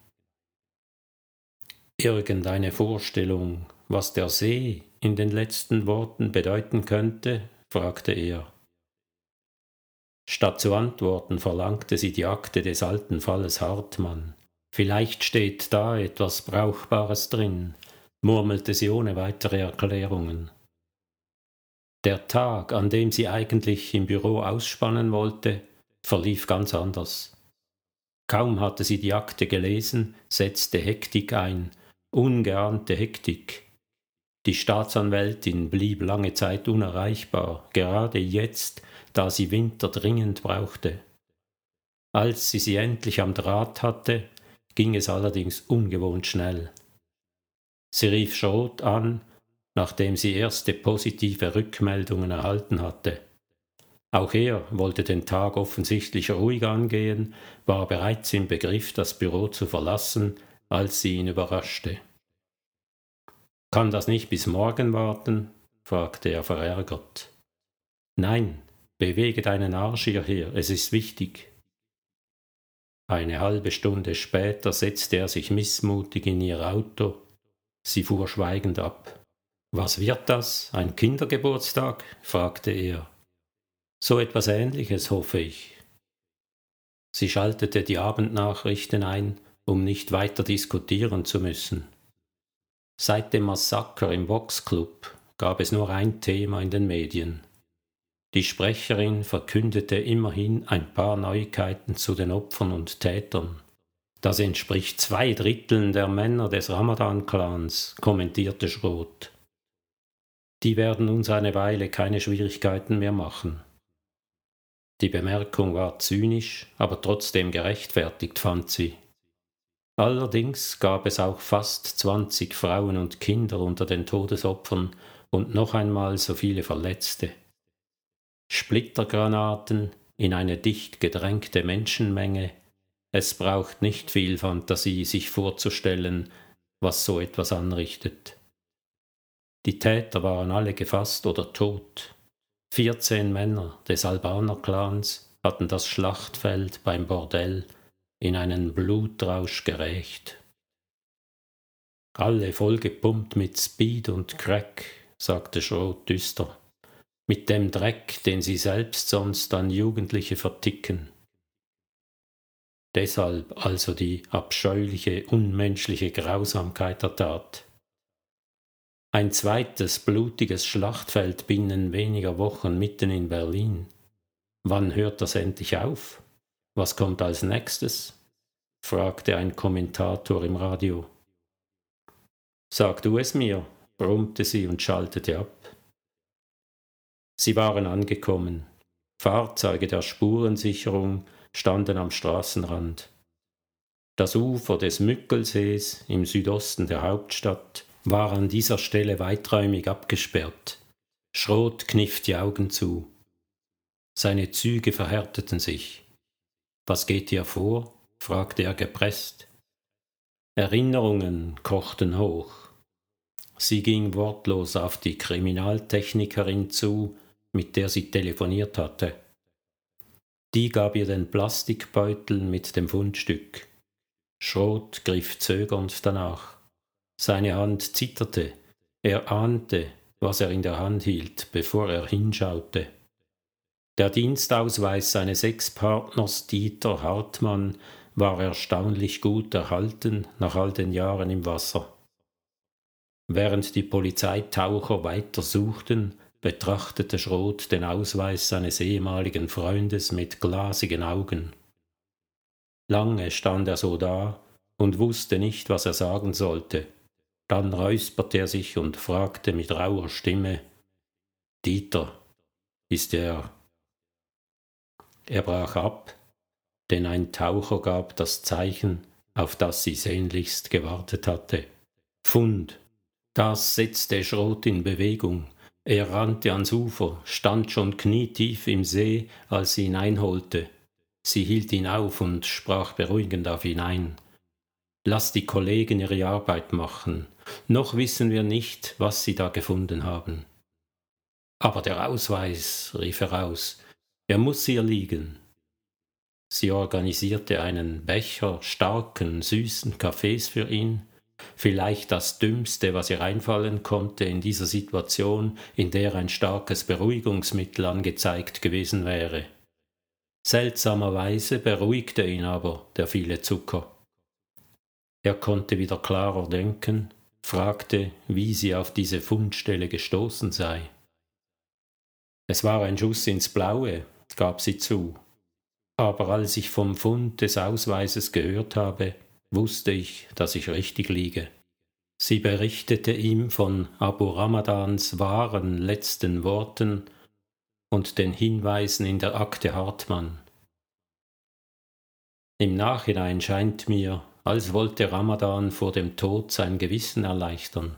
Irgendeine Vorstellung, was der See in den letzten Worten bedeuten könnte? fragte er. Statt zu antworten, verlangte sie die Akte des alten Falles Hartmann. Vielleicht steht da etwas Brauchbares drin, murmelte sie ohne weitere Erklärungen. Der Tag, an dem sie eigentlich im Büro ausspannen wollte, verlief ganz anders. Kaum hatte sie die Akte gelesen, setzte Hektik ein, ungeahnte Hektik. Die Staatsanwältin blieb lange Zeit unerreichbar, gerade jetzt, da sie Winter dringend brauchte. Als sie sie endlich am Draht hatte, ging es allerdings ungewohnt schnell. Sie rief Schrot an nachdem sie erste positive Rückmeldungen erhalten hatte. Auch er wollte den Tag offensichtlich ruhig angehen, war bereits im Begriff, das Büro zu verlassen, als sie ihn überraschte. Kann das nicht bis morgen warten? fragte er verärgert. Nein, bewege deinen Arsch hierher, es ist wichtig. Eine halbe Stunde später setzte er sich missmutig in ihr Auto. Sie fuhr schweigend ab. Was wird das? Ein Kindergeburtstag? fragte er. So etwas ähnliches, hoffe ich. Sie schaltete die Abendnachrichten ein, um nicht weiter diskutieren zu müssen. Seit dem Massaker im Vox Club gab es nur ein Thema in den Medien. Die Sprecherin verkündete immerhin ein paar Neuigkeiten zu den Opfern und Tätern. Das entspricht zwei Dritteln der Männer des Ramadan-Clans, kommentierte Schroth die werden uns eine Weile keine Schwierigkeiten mehr machen. Die Bemerkung war zynisch, aber trotzdem gerechtfertigt, fand sie. Allerdings gab es auch fast zwanzig Frauen und Kinder unter den Todesopfern und noch einmal so viele Verletzte. Splittergranaten in eine dicht gedrängte Menschenmenge, es braucht nicht viel Fantasie, sich vorzustellen, was so etwas anrichtet. Die Täter waren alle gefasst oder tot. Vierzehn Männer des Albaner-Clans hatten das Schlachtfeld beim Bordell in einen Blutrausch gerächt. Alle vollgepumpt mit Speed und Crack, sagte Schrot düster, mit dem Dreck, den sie selbst sonst an Jugendliche verticken. Deshalb also die abscheuliche, unmenschliche Grausamkeit der Tat. Ein zweites blutiges Schlachtfeld binnen weniger Wochen mitten in Berlin. Wann hört das endlich auf? Was kommt als nächstes? fragte ein Kommentator im Radio. Sag du es mir, brummte sie und schaltete ab. Sie waren angekommen. Fahrzeuge der Spurensicherung standen am Straßenrand. Das Ufer des Mückelsees im Südosten der Hauptstadt war an dieser Stelle weiträumig abgesperrt. Schrot kniff die Augen zu. Seine Züge verhärteten sich. Was geht dir vor? fragte er gepresst. Erinnerungen kochten hoch. Sie ging wortlos auf die Kriminaltechnikerin zu, mit der sie telefoniert hatte. Die gab ihr den Plastikbeutel mit dem Fundstück. Schrot griff zögernd danach. Seine Hand zitterte. Er ahnte, was er in der Hand hielt, bevor er hinschaute. Der Dienstausweis seines Ex-Partners Dieter Hartmann war erstaunlich gut erhalten nach all den Jahren im Wasser. Während die Polizeitaucher weiter suchten, betrachtete Schroth den Ausweis seines ehemaligen Freundes mit glasigen Augen. Lange stand er so da und wusste nicht, was er sagen sollte. Dann räusperte er sich und fragte mit rauer Stimme Dieter, ist er. Er brach ab, denn ein Taucher gab das Zeichen, auf das sie sehnlichst gewartet hatte. Fund. Das setzte Schrot in Bewegung. Er rannte ans Ufer, stand schon knietief im See, als sie ihn einholte. Sie hielt ihn auf und sprach beruhigend auf ihn ein. Lass die Kollegen ihre Arbeit machen. Noch wissen wir nicht, was sie da gefunden haben. Aber der Ausweis, rief er aus, er muss hier liegen. Sie organisierte einen Becher starken, süßen Kaffees für ihn, vielleicht das Dümmste, was ihr einfallen konnte in dieser Situation, in der ein starkes Beruhigungsmittel angezeigt gewesen wäre. Seltsamerweise beruhigte ihn aber der viele Zucker. Er konnte wieder klarer denken, fragte, wie sie auf diese Fundstelle gestoßen sei. Es war ein Schuss ins Blaue, gab sie zu, aber als ich vom Fund des Ausweises gehört habe, wusste ich, dass ich richtig liege. Sie berichtete ihm von Abu Ramadans wahren letzten Worten und den Hinweisen in der Akte Hartmann. Im Nachhinein scheint mir, als wollte Ramadan vor dem Tod sein Gewissen erleichtern.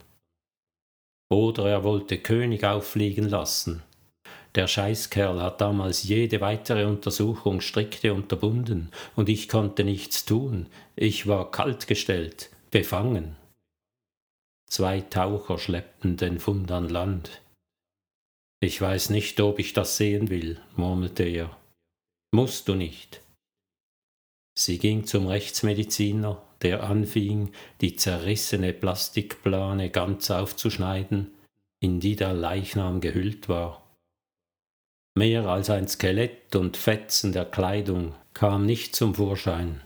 Oder er wollte König auffliegen lassen, der Scheißkerl hat damals jede weitere Untersuchung strikte unterbunden, und ich konnte nichts tun. Ich war kaltgestellt, befangen. Zwei Taucher schleppten den Fund an Land. Ich weiß nicht, ob ich das sehen will, murmelte er. Musst du nicht. Sie ging zum Rechtsmediziner, der anfing, die zerrissene Plastikplane ganz aufzuschneiden, in die der Leichnam gehüllt war. Mehr als ein Skelett und Fetzen der Kleidung kam nicht zum Vorschein.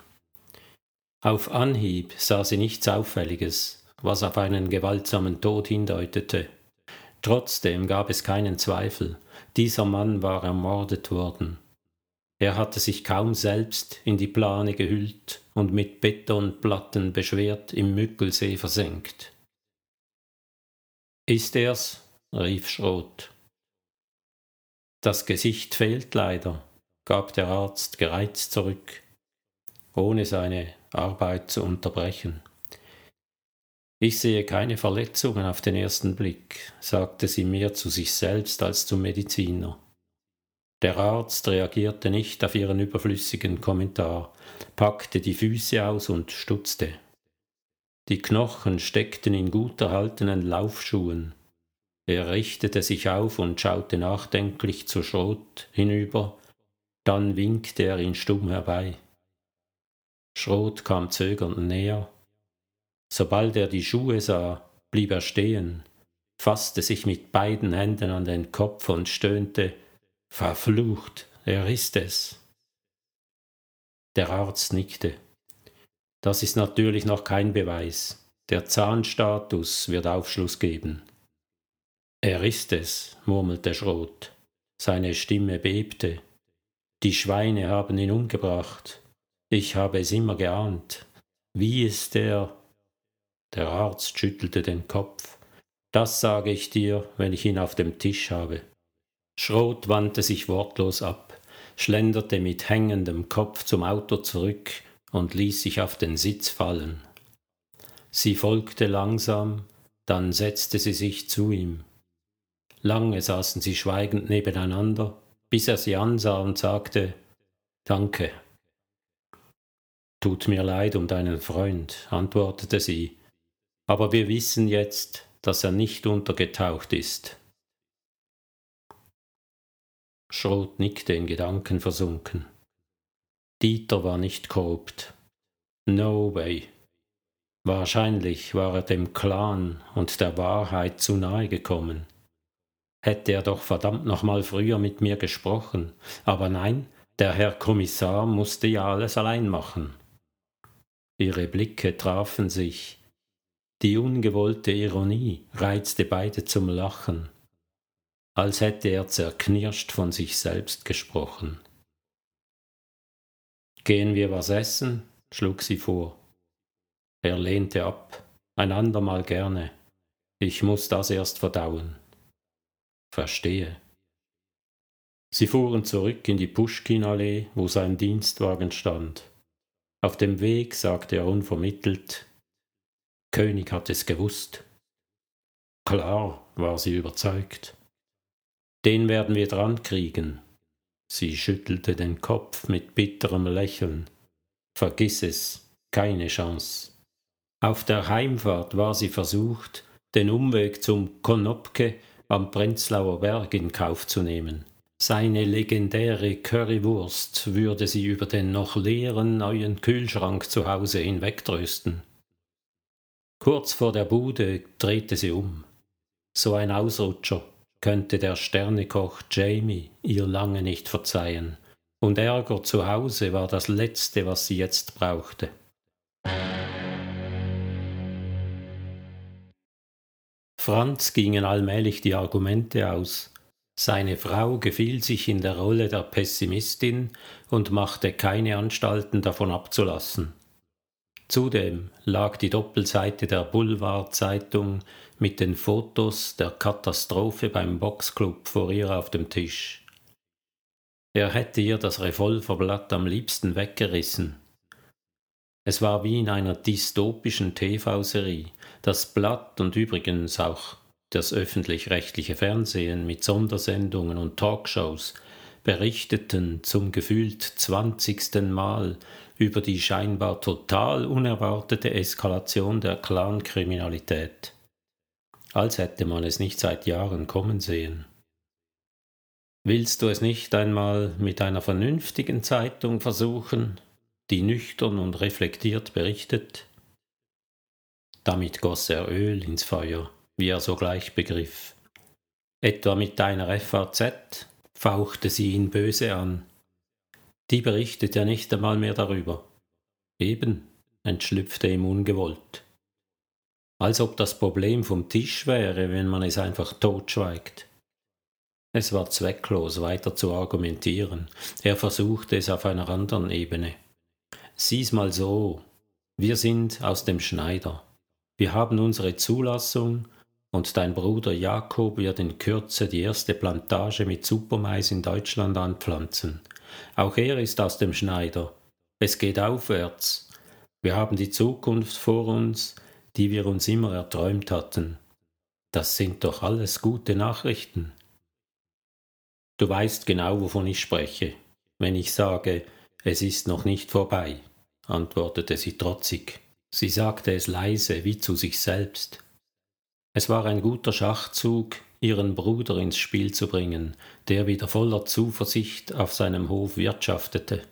Auf Anhieb sah sie nichts Auffälliges, was auf einen gewaltsamen Tod hindeutete. Trotzdem gab es keinen Zweifel, dieser Mann war ermordet worden. Er hatte sich kaum selbst in die Plane gehüllt und mit Betonplatten beschwert im Mückelsee versenkt. Ist er's? rief Schrot. Das Gesicht fehlt leider, gab der Arzt gereizt zurück, ohne seine Arbeit zu unterbrechen. Ich sehe keine Verletzungen auf den ersten Blick, sagte sie mehr zu sich selbst als zum Mediziner. Der Arzt reagierte nicht auf ihren überflüssigen Kommentar, packte die Füße aus und stutzte. Die Knochen steckten in gut erhaltenen Laufschuhen, er richtete sich auf und schaute nachdenklich zu Schrot hinüber, dann winkte er ihn stumm herbei. Schrot kam zögernd näher. Sobald er die Schuhe sah, blieb er stehen, fasste sich mit beiden Händen an den Kopf und stöhnte Verflucht, er ist es. Der Arzt nickte. Das ist natürlich noch kein Beweis. Der Zahnstatus wird Aufschluss geben. Er ist es, murmelte Schrot. Seine Stimme bebte. Die Schweine haben ihn umgebracht. Ich habe es immer geahnt. Wie ist er? Der Arzt schüttelte den Kopf. Das sage ich dir, wenn ich ihn auf dem Tisch habe. Schrot wandte sich wortlos ab, schlenderte mit hängendem Kopf zum Auto zurück und ließ sich auf den Sitz fallen. Sie folgte langsam, Dann setzte sie sich zu ihm. Lange saßen sie schweigend nebeneinander, bis er sie ansah und sagte Danke. Tut mir leid um deinen Freund, antwortete sie, aber wir wissen jetzt, dass er nicht untergetaucht ist. Schrot nickte in Gedanken versunken. Dieter war nicht korrupt. No way. Wahrscheinlich war er dem Clan und der Wahrheit zu nahe gekommen. Hätte er doch verdammt noch mal früher mit mir gesprochen. Aber nein, der Herr Kommissar musste ja alles allein machen. Ihre Blicke trafen sich. Die ungewollte Ironie reizte beide zum Lachen, als hätte er zerknirscht von sich selbst gesprochen. Gehen wir was essen? schlug sie vor. Er lehnte ab, ein andermal gerne. Ich muss das erst verdauen. Verstehe. Sie fuhren zurück in die Puschkin-Allee, wo sein Dienstwagen stand. Auf dem Weg sagte er unvermittelt, König hat es gewusst. Klar, war sie überzeugt. Den werden wir dran kriegen. Sie schüttelte den Kopf mit bitterem Lächeln. Vergiss es, keine Chance. Auf der Heimfahrt war sie versucht, den Umweg zum Konopke am Prenzlauer Berg in Kauf zu nehmen. Seine legendäre Currywurst würde sie über den noch leeren neuen Kühlschrank zu Hause hinwegtrösten. Kurz vor der Bude drehte sie um. So ein Ausrutscher könnte der Sternekoch Jamie ihr lange nicht verzeihen, und Ärger zu Hause war das Letzte, was sie jetzt brauchte. Franz gingen allmählich die Argumente aus. Seine Frau gefiel sich in der Rolle der Pessimistin und machte keine Anstalten davon abzulassen. Zudem lag die Doppelseite der Boulevardzeitung mit den Fotos der Katastrophe beim Boxclub vor ihr auf dem Tisch. Er hätte ihr das Revolverblatt am liebsten weggerissen. Es war wie in einer dystopischen TV-Serie. Das Blatt und übrigens auch das öffentlich-rechtliche Fernsehen mit Sondersendungen und Talkshows berichteten zum gefühlt zwanzigsten Mal über die scheinbar total unerwartete Eskalation der Clankriminalität. Als hätte man es nicht seit Jahren kommen sehen. Willst du es nicht einmal mit einer vernünftigen Zeitung versuchen? die nüchtern und reflektiert berichtet. Damit goss er Öl ins Feuer, wie er sogleich begriff. Etwa mit deiner FAZ fauchte sie ihn böse an. Die berichtet ja nicht einmal mehr darüber. Eben, entschlüpfte ihm ungewollt. Als ob das Problem vom Tisch wäre, wenn man es einfach totschweigt. Es war zwecklos, weiter zu argumentieren. Er versuchte es auf einer anderen Ebene. Sieh's mal so, wir sind aus dem Schneider. Wir haben unsere Zulassung und dein Bruder Jakob wird in Kürze die erste Plantage mit Supermais in Deutschland anpflanzen. Auch er ist aus dem Schneider. Es geht aufwärts. Wir haben die Zukunft vor uns, die wir uns immer erträumt hatten. Das sind doch alles gute Nachrichten. Du weißt genau, wovon ich spreche, wenn ich sage, es ist noch nicht vorbei antwortete sie trotzig. Sie sagte es leise, wie zu sich selbst. Es war ein guter Schachzug, ihren Bruder ins Spiel zu bringen, der wieder voller Zuversicht auf seinem Hof wirtschaftete.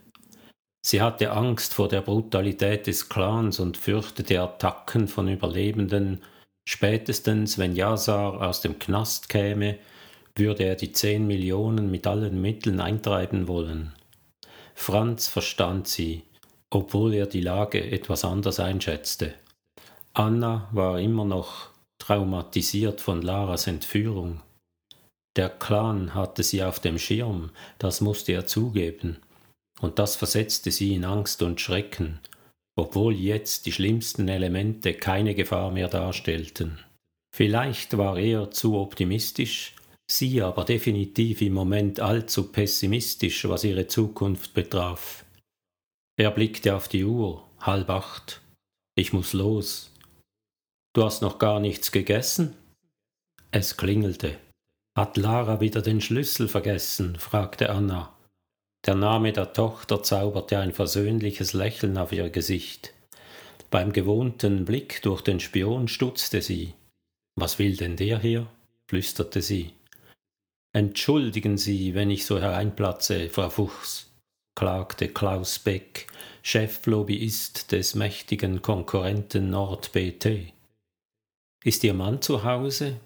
Sie hatte Angst vor der Brutalität des Clans und fürchtete Attacken von Überlebenden. Spätestens, wenn Jasar aus dem Knast käme, würde er die zehn Millionen mit allen Mitteln eintreiben wollen. Franz verstand sie, obwohl er die Lage etwas anders einschätzte. Anna war immer noch traumatisiert von Laras Entführung. Der Clan hatte sie auf dem Schirm, das musste er zugeben, und das versetzte sie in Angst und Schrecken, obwohl jetzt die schlimmsten Elemente keine Gefahr mehr darstellten. Vielleicht war er zu optimistisch, sie aber definitiv im Moment allzu pessimistisch, was ihre Zukunft betraf. Er blickte auf die Uhr, halb acht. Ich muss los. Du hast noch gar nichts gegessen? Es klingelte. Hat Lara wieder den Schlüssel vergessen? fragte Anna. Der Name der Tochter zauberte ein versöhnliches Lächeln auf ihr Gesicht. Beim gewohnten Blick durch den Spion stutzte sie. Was will denn der hier? flüsterte sie. Entschuldigen Sie, wenn ich so hereinplatze, Frau Fuchs, klagte Klaus Beck, Cheflobbyist des mächtigen Konkurrenten NordBT. Ist Ihr Mann zu Hause?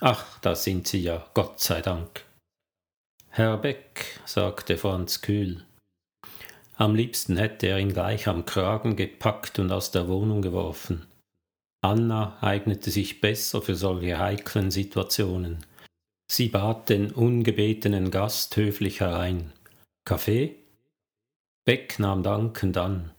Ach, da sind Sie ja, Gott sei Dank. Herr Beck, sagte Franz kühl. Am liebsten hätte er ihn gleich am Kragen gepackt und aus der Wohnung geworfen. Anna eignete sich besser für solche heiklen Situationen. Sie bat den ungebetenen Gast höflich herein. Kaffee? Beck nahm dankend an.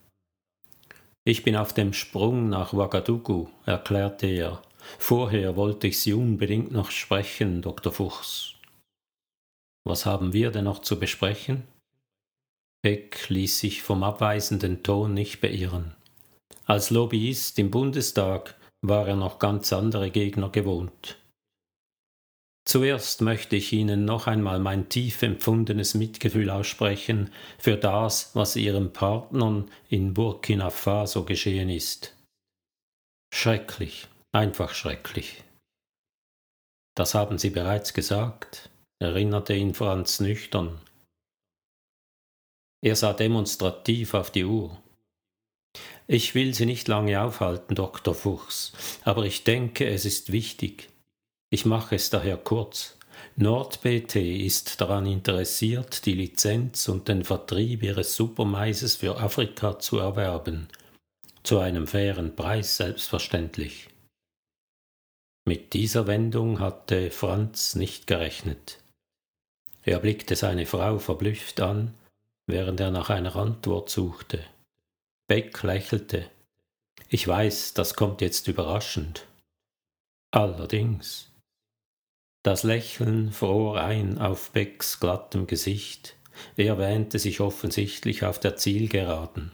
Ich bin auf dem Sprung nach Ouagadougou, erklärte er. Vorher wollte ich Sie unbedingt noch sprechen, Dr. Fuchs. Was haben wir denn noch zu besprechen? Beck ließ sich vom abweisenden Ton nicht beirren. Als Lobbyist im Bundestag war er noch ganz andere Gegner gewohnt. Zuerst möchte ich Ihnen noch einmal mein tief empfundenes Mitgefühl aussprechen für das, was Ihren Partnern in Burkina Faso geschehen ist. Schrecklich, einfach schrecklich. Das haben Sie bereits gesagt, erinnerte ihn Franz nüchtern. Er sah demonstrativ auf die Uhr. Ich will Sie nicht lange aufhalten, Dr. Fuchs, aber ich denke, es ist wichtig. Ich mache es daher kurz. NordBT ist daran interessiert, die Lizenz und den Vertrieb ihres Supermaises für Afrika zu erwerben. Zu einem fairen Preis selbstverständlich. Mit dieser Wendung hatte Franz nicht gerechnet. Er blickte seine Frau verblüfft an, während er nach einer Antwort suchte. Beck lächelte. Ich weiß, das kommt jetzt überraschend. Allerdings. Das Lächeln fror ein auf Becks glattem Gesicht. Er wähnte sich offensichtlich auf der Zielgeraden.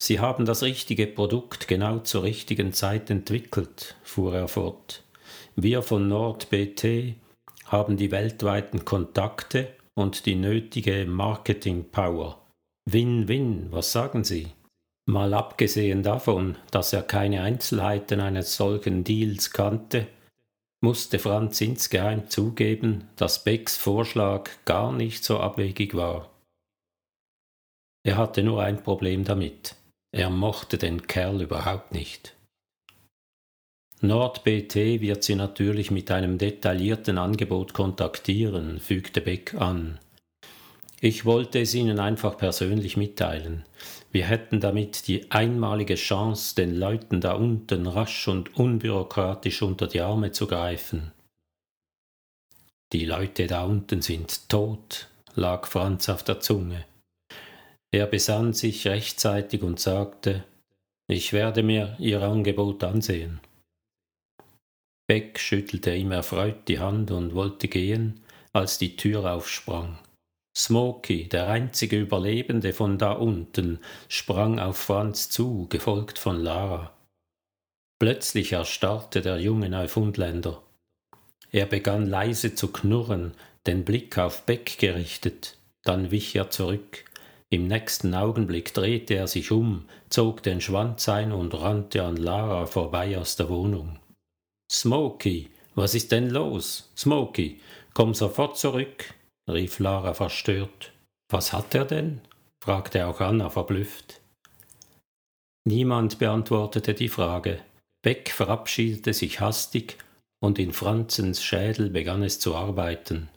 Sie haben das richtige Produkt genau zur richtigen Zeit entwickelt, fuhr er fort. Wir von NordBT haben die weltweiten Kontakte und die nötige Marketing-Power. Win-win, was sagen Sie? Mal abgesehen davon, dass er keine Einzelheiten eines solchen Deals kannte, musste Franz insgeheim zugeben, dass Becks Vorschlag gar nicht so abwegig war. Er hatte nur ein Problem damit. Er mochte den Kerl überhaupt nicht. NordBT wird Sie natürlich mit einem detaillierten Angebot kontaktieren, fügte Beck an. Ich wollte es Ihnen einfach persönlich mitteilen. Wir hätten damit die einmalige Chance, den Leuten da unten rasch und unbürokratisch unter die Arme zu greifen. Die Leute da unten sind tot, lag Franz auf der Zunge. Er besann sich rechtzeitig und sagte, ich werde mir Ihr Angebot ansehen. Beck schüttelte ihm erfreut die Hand und wollte gehen, als die Tür aufsprang. Smoky, der einzige Überlebende von da unten, sprang auf Franz zu, gefolgt von Lara. Plötzlich erstarrte der junge Neufundländer. Er begann leise zu knurren, den Blick auf Beck gerichtet, dann wich er zurück. Im nächsten Augenblick drehte er sich um, zog den Schwanz ein und rannte an Lara vorbei aus der Wohnung. Smoky, was ist denn los? Smoky, komm sofort zurück, rief Lara verstört. Was hat er denn? fragte auch Anna verblüfft. Niemand beantwortete die Frage. Beck verabschiedete sich hastig, und in Franzens Schädel begann es zu arbeiten.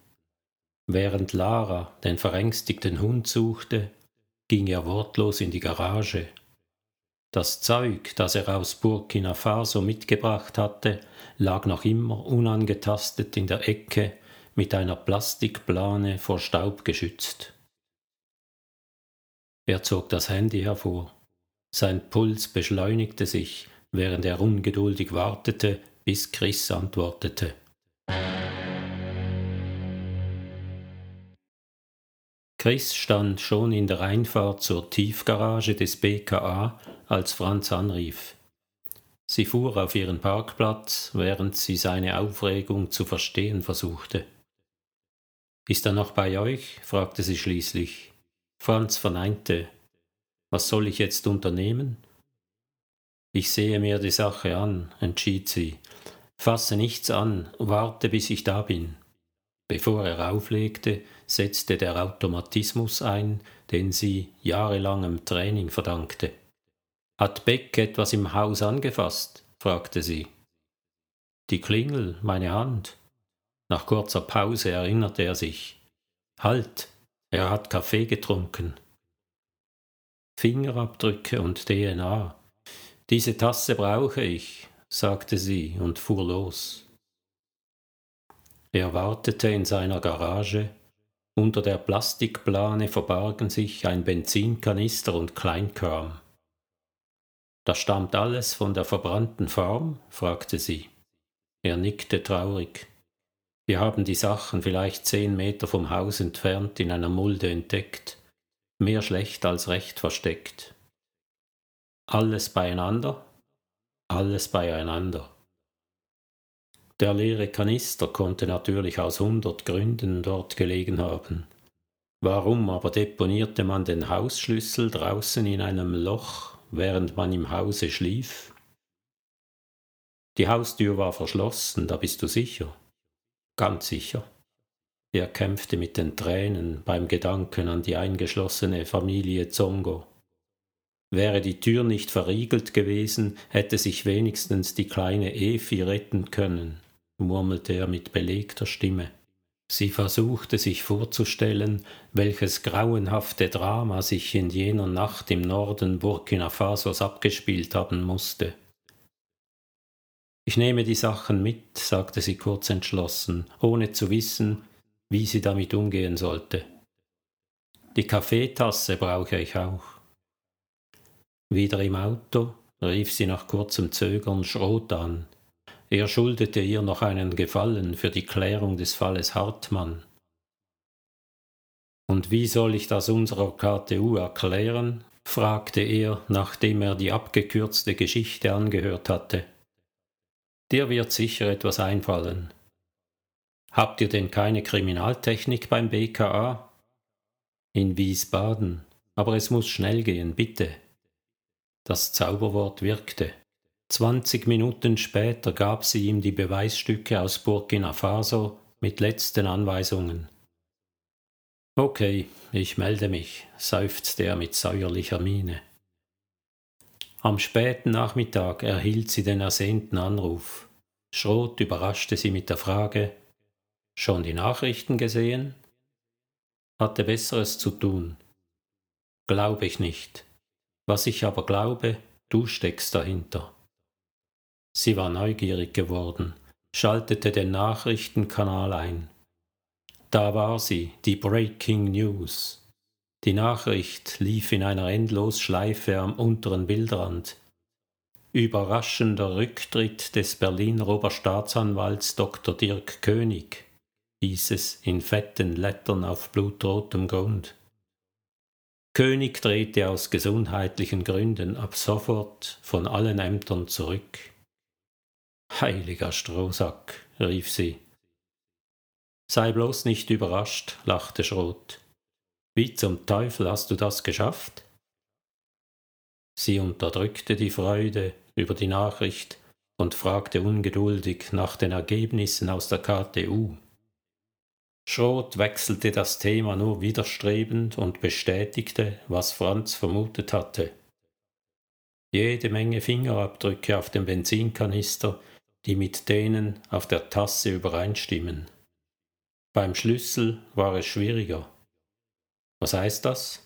Während Lara den verängstigten Hund suchte, ging er wortlos in die Garage. Das Zeug, das er aus Burkina Faso mitgebracht hatte, lag noch immer unangetastet in der Ecke mit einer Plastikplane vor Staub geschützt. Er zog das Handy hervor. Sein Puls beschleunigte sich, während er ungeduldig wartete, bis Chris antwortete. Chris stand schon in der Einfahrt zur Tiefgarage des BKA, als Franz anrief. Sie fuhr auf ihren Parkplatz, während sie seine Aufregung zu verstehen versuchte. Ist er noch bei euch? fragte sie schließlich. Franz verneinte. Was soll ich jetzt unternehmen? Ich sehe mir die Sache an, entschied sie. Fasse nichts an, warte, bis ich da bin. Bevor er auflegte, setzte der Automatismus ein, den sie jahrelangem Training verdankte. Hat Beck etwas im Haus angefasst? fragte sie. Die Klingel, meine Hand. Nach kurzer Pause erinnerte er sich. Halt, er hat Kaffee getrunken. Fingerabdrücke und DNA. Diese Tasse brauche ich, sagte sie und fuhr los. Er wartete in seiner Garage. Unter der Plastikplane verbargen sich ein Benzinkanister und Kleinkram. Das stammt alles von der verbrannten Farm? fragte sie. Er nickte traurig. Wir haben die Sachen vielleicht zehn Meter vom Haus entfernt in einer Mulde entdeckt. Mehr schlecht als recht versteckt. Alles beieinander? Alles beieinander. Der leere Kanister konnte natürlich aus hundert Gründen dort gelegen haben. Warum aber deponierte man den Hausschlüssel draußen in einem Loch während man im Hause schlief? Die Haustür war verschlossen, da bist du sicher. Ganz sicher. Er kämpfte mit den Tränen beim Gedanken an die eingeschlossene Familie Zongo. Wäre die Tür nicht verriegelt gewesen, hätte sich wenigstens die kleine Efi retten können, murmelte er mit belegter Stimme. Sie versuchte sich vorzustellen, welches grauenhafte Drama sich in jener Nacht im Norden Burkina Fasos abgespielt haben musste. Ich nehme die Sachen mit, sagte sie kurz entschlossen, ohne zu wissen, wie sie damit umgehen sollte. Die Kaffeetasse brauche ich auch. Wieder im Auto rief sie nach kurzem Zögern Schrot an. Er schuldete ihr noch einen Gefallen für die Klärung des Falles Hartmann. Und wie soll ich das unserer KTU erklären? fragte er, nachdem er die abgekürzte Geschichte angehört hatte. Dir wird sicher etwas einfallen. Habt ihr denn keine Kriminaltechnik beim BKA? In Wiesbaden, aber es muss schnell gehen, bitte. Das Zauberwort wirkte. Zwanzig Minuten später gab sie ihm die Beweisstücke aus Burkina Faso mit letzten Anweisungen. Okay, ich melde mich, seufzte er mit säuerlicher Miene. Am späten Nachmittag erhielt sie den ersehnten Anruf. Schrot überraschte sie mit der Frage Schon die Nachrichten gesehen? Hatte Besseres zu tun. Glaube ich nicht. Was ich aber glaube, du steckst dahinter. Sie war neugierig geworden, schaltete den Nachrichtenkanal ein. Da war sie, die Breaking News. Die Nachricht lief in einer Endlosschleife am unteren Bildrand. Überraschender Rücktritt des Berliner Oberstaatsanwalts Dr. Dirk König, hieß es in fetten Lettern auf blutrotem Grund. König drehte aus gesundheitlichen Gründen ab sofort von allen Ämtern zurück. Heiliger Strohsack, rief sie. Sei bloß nicht überrascht, lachte Schrot. Wie zum Teufel hast du das geschafft? Sie unterdrückte die Freude über die Nachricht und fragte ungeduldig nach den Ergebnissen aus der KTU. Schrot wechselte das Thema nur widerstrebend und bestätigte, was Franz vermutet hatte. Jede Menge Fingerabdrücke auf dem Benzinkanister die mit denen auf der Tasse übereinstimmen. Beim Schlüssel war es schwieriger. Was heißt das?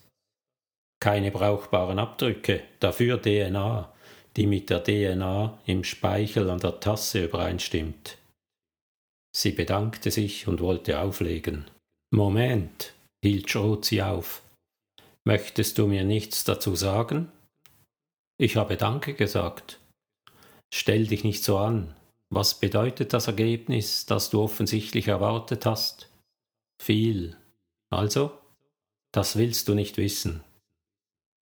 Keine brauchbaren Abdrücke, dafür DNA, die mit der DNA im Speichel an der Tasse übereinstimmt. Sie bedankte sich und wollte auflegen. Moment, hielt Schrot sie auf. Möchtest du mir nichts dazu sagen? Ich habe Danke gesagt. Stell dich nicht so an, was bedeutet das Ergebnis, das du offensichtlich erwartet hast? Viel. Also? Das willst du nicht wissen.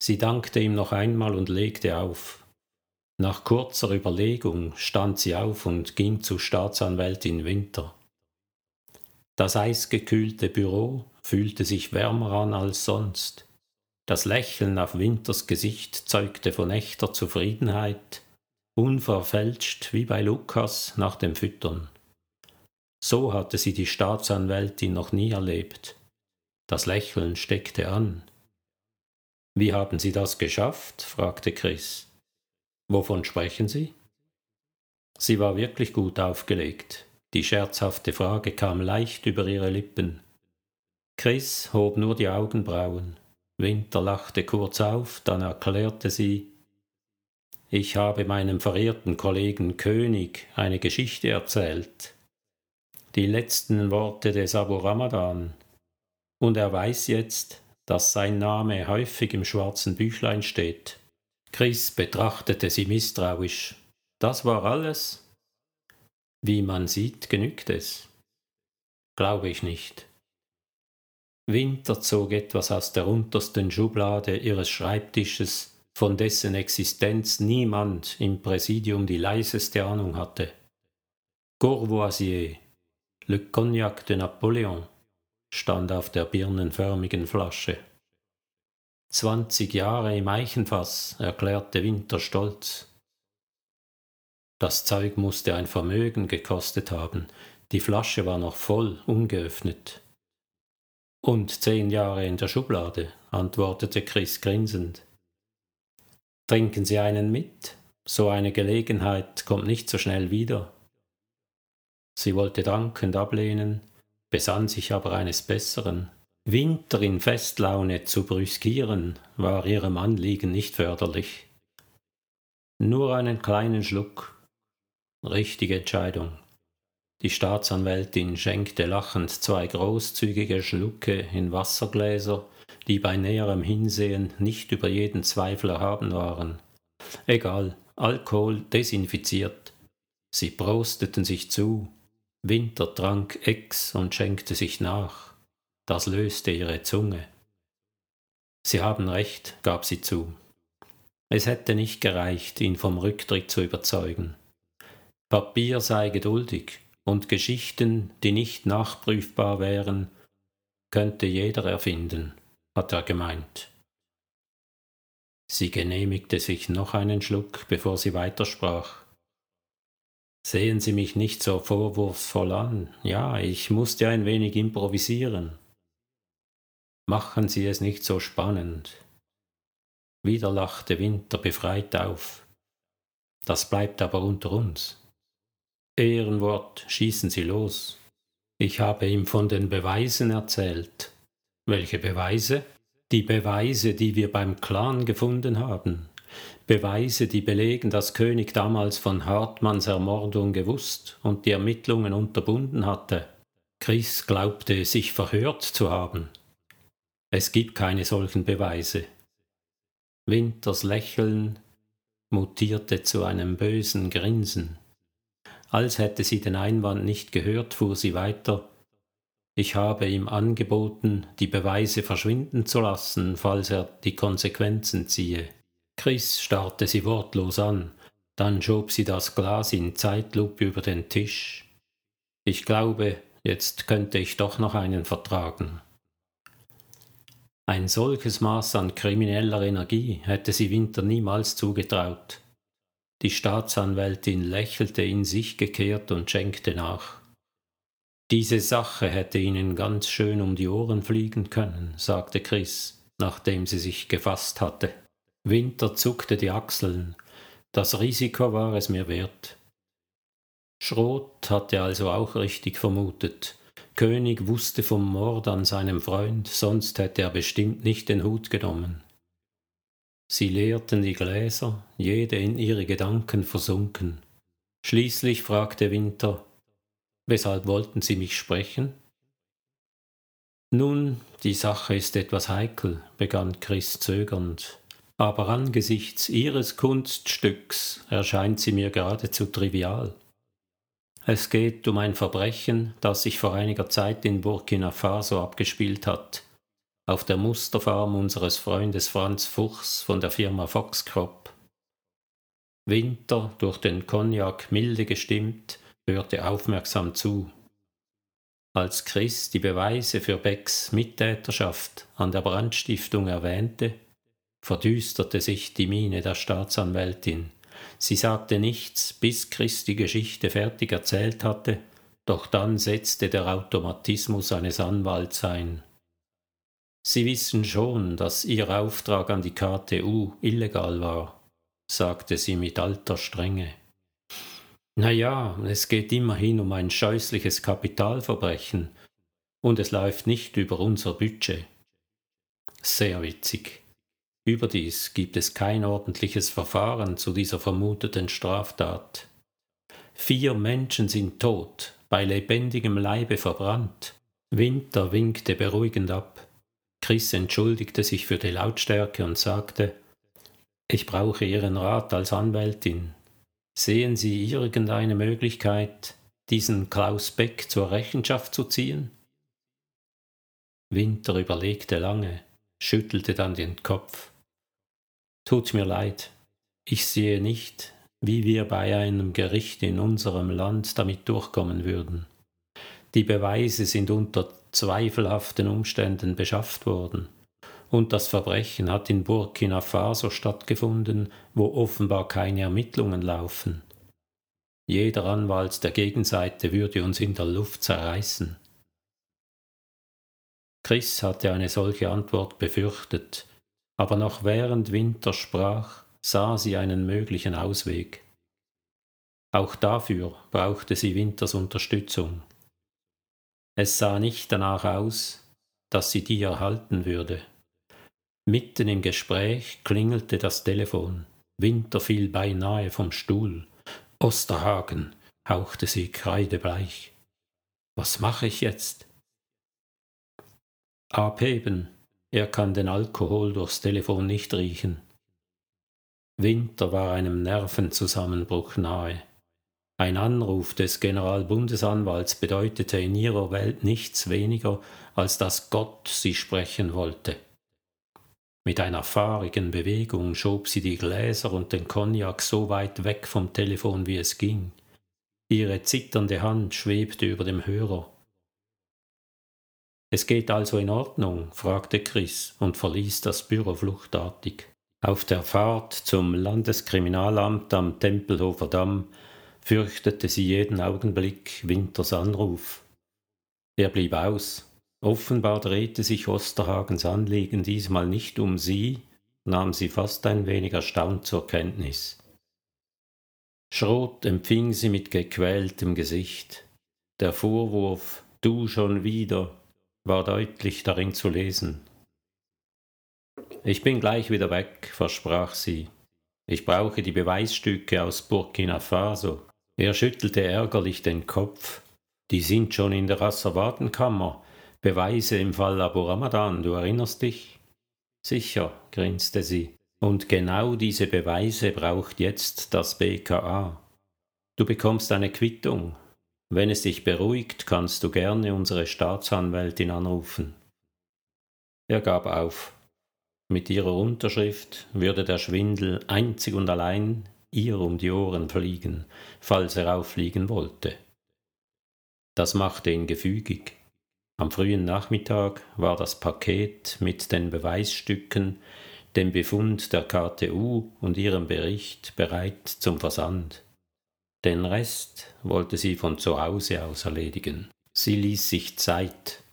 Sie dankte ihm noch einmal und legte auf. Nach kurzer Überlegung stand sie auf und ging zu Staatsanwältin Winter. Das eisgekühlte Büro fühlte sich wärmer an als sonst. Das Lächeln auf Winters Gesicht zeugte von echter Zufriedenheit, unverfälscht wie bei Lukas nach dem Füttern. So hatte sie die Staatsanwältin noch nie erlebt. Das Lächeln steckte an. Wie haben Sie das geschafft? fragte Chris. Wovon sprechen Sie? Sie war wirklich gut aufgelegt. Die scherzhafte Frage kam leicht über ihre Lippen. Chris hob nur die Augenbrauen. Winter lachte kurz auf, dann erklärte sie Ich habe meinem verehrten Kollegen König eine Geschichte erzählt. Die letzten Worte des Abu Ramadan. Und er weiß jetzt, dass sein Name häufig im schwarzen Büchlein steht. Chris betrachtete sie misstrauisch. Das war alles? Wie man sieht, genügt es. Glaube ich nicht. Winter zog etwas aus der untersten Schublade ihres Schreibtisches, von dessen Existenz niemand im Präsidium die leiseste Ahnung hatte. Courvoisier, Le Cognac de Napoléon, stand auf der birnenförmigen Flasche. Zwanzig Jahre im Eichenfass, erklärte Winter stolz. Das Zeug musste ein Vermögen gekostet haben, die Flasche war noch voll, ungeöffnet. Und zehn Jahre in der Schublade, antwortete Chris grinsend. Trinken Sie einen mit? So eine Gelegenheit kommt nicht so schnell wieder. Sie wollte dankend ablehnen, besann sich aber eines Besseren. Winter in Festlaune zu brüskieren, war ihrem Anliegen nicht förderlich. Nur einen kleinen Schluck, Richtige Entscheidung. Die Staatsanwältin schenkte lachend zwei großzügige Schlucke in Wassergläser, die bei näherem Hinsehen nicht über jeden Zweifel erhaben waren. Egal, Alkohol desinfiziert. Sie prosteten sich zu. Winter trank Ex und schenkte sich nach. Das löste ihre Zunge. Sie haben recht, gab sie zu. Es hätte nicht gereicht, ihn vom Rücktritt zu überzeugen. Papier sei geduldig, und Geschichten, die nicht nachprüfbar wären, könnte jeder erfinden, hat er gemeint. Sie genehmigte sich noch einen Schluck, bevor sie weitersprach. Sehen Sie mich nicht so vorwurfsvoll an. Ja, ich musste ein wenig improvisieren. Machen Sie es nicht so spannend. Wieder lachte Winter befreit auf. Das bleibt aber unter uns. Ehrenwort, schießen Sie los. Ich habe ihm von den Beweisen erzählt. Welche Beweise? Die Beweise, die wir beim Clan gefunden haben. Beweise, die belegen, dass König damals von Hartmanns Ermordung gewusst und die Ermittlungen unterbunden hatte. Chris glaubte, sich verhört zu haben. Es gibt keine solchen Beweise. Winters Lächeln mutierte zu einem bösen Grinsen. Als hätte sie den Einwand nicht gehört, fuhr sie weiter. Ich habe ihm angeboten, die Beweise verschwinden zu lassen, falls er die Konsequenzen ziehe. Chris starrte sie wortlos an, dann schob sie das Glas in Zeitlupe über den Tisch. Ich glaube, jetzt könnte ich doch noch einen vertragen. Ein solches Maß an krimineller Energie hätte sie Winter niemals zugetraut. Die Staatsanwältin lächelte in sich gekehrt und schenkte nach. Diese Sache hätte Ihnen ganz schön um die Ohren fliegen können, sagte Chris, nachdem sie sich gefasst hatte. Winter zuckte die Achseln. Das Risiko war es mir wert. Schroth hatte also auch richtig vermutet. König wusste vom Mord an seinem Freund, sonst hätte er bestimmt nicht den Hut genommen. Sie leerten die Gläser, jede in ihre Gedanken versunken. Schließlich fragte Winter, weshalb wollten Sie mich sprechen? Nun, die Sache ist etwas heikel, begann Chris zögernd, aber angesichts Ihres Kunststücks erscheint sie mir geradezu trivial. Es geht um ein Verbrechen, das sich vor einiger Zeit in Burkina Faso abgespielt hat, auf der Musterfarm unseres Freundes Franz Fuchs von der Firma Foxcrop. Winter, durch den Cognac milde gestimmt, hörte aufmerksam zu. Als Chris die Beweise für Becks Mittäterschaft an der Brandstiftung erwähnte, verdüsterte sich die Miene der Staatsanwältin. Sie sagte nichts, bis Chris die Geschichte fertig erzählt hatte, doch dann setzte der Automatismus eines Anwalts ein. Sie wissen schon, dass Ihr Auftrag an die KTU illegal war, sagte sie mit alter Strenge. Na ja, es geht immerhin um ein scheußliches Kapitalverbrechen und es läuft nicht über unser Budget. Sehr witzig. Überdies gibt es kein ordentliches Verfahren zu dieser vermuteten Straftat. Vier Menschen sind tot, bei lebendigem Leibe verbrannt. Winter winkte beruhigend ab. Chris entschuldigte sich für die Lautstärke und sagte, ich brauche Ihren Rat als Anwältin. Sehen Sie irgendeine Möglichkeit, diesen Klaus Beck zur Rechenschaft zu ziehen? Winter überlegte lange, schüttelte dann den Kopf. Tut mir leid, ich sehe nicht, wie wir bei einem Gericht in unserem Land damit durchkommen würden. Die Beweise sind unter zweifelhaften Umständen beschafft worden und das Verbrechen hat in Burkina Faso stattgefunden, wo offenbar keine Ermittlungen laufen. Jeder Anwalt der Gegenseite würde uns in der Luft zerreißen. Chris hatte eine solche Antwort befürchtet, aber noch während Winter sprach, sah sie einen möglichen Ausweg. Auch dafür brauchte sie Winters Unterstützung. Es sah nicht danach aus, dass sie die erhalten würde. Mitten im Gespräch klingelte das Telefon. Winter fiel beinahe vom Stuhl. Osterhagen, hauchte sie kreidebleich. Was mache ich jetzt? Abheben. Er kann den Alkohol durchs Telefon nicht riechen. Winter war einem Nervenzusammenbruch nahe. Ein Anruf des Generalbundesanwalts bedeutete in ihrer Welt nichts weniger, als dass Gott sie sprechen wollte. Mit einer fahrigen Bewegung schob sie die Gläser und den Cognac so weit weg vom Telefon, wie es ging. Ihre zitternde Hand schwebte über dem Hörer. Es geht also in Ordnung? fragte Chris und verließ das Büro fluchtartig. Auf der Fahrt zum Landeskriminalamt am Tempelhofer Damm fürchtete sie jeden Augenblick Winters Anruf. Er blieb aus, Offenbar drehte sich Osterhagens Anliegen diesmal nicht um sie, nahm sie fast ein wenig erstaunt zur Kenntnis. Schrot empfing sie mit gequältem Gesicht. Der Vorwurf Du schon wieder war deutlich darin zu lesen. Ich bin gleich wieder weg, versprach sie. Ich brauche die Beweisstücke aus Burkina Faso. Er schüttelte ärgerlich den Kopf. Die sind schon in der Asservatenkammer. Beweise im Fall Abu Ramadan, du erinnerst dich? Sicher, grinste sie. Und genau diese Beweise braucht jetzt das BKA. Du bekommst eine Quittung. Wenn es dich beruhigt, kannst du gerne unsere Staatsanwältin anrufen. Er gab auf. Mit ihrer Unterschrift würde der Schwindel einzig und allein ihr um die Ohren fliegen, falls er auffliegen wollte. Das machte ihn gefügig. Am frühen Nachmittag war das Paket mit den Beweisstücken, dem Befund der KTU und ihrem Bericht bereit zum Versand. Den Rest wollte sie von zu Hause aus erledigen. Sie ließ sich Zeit.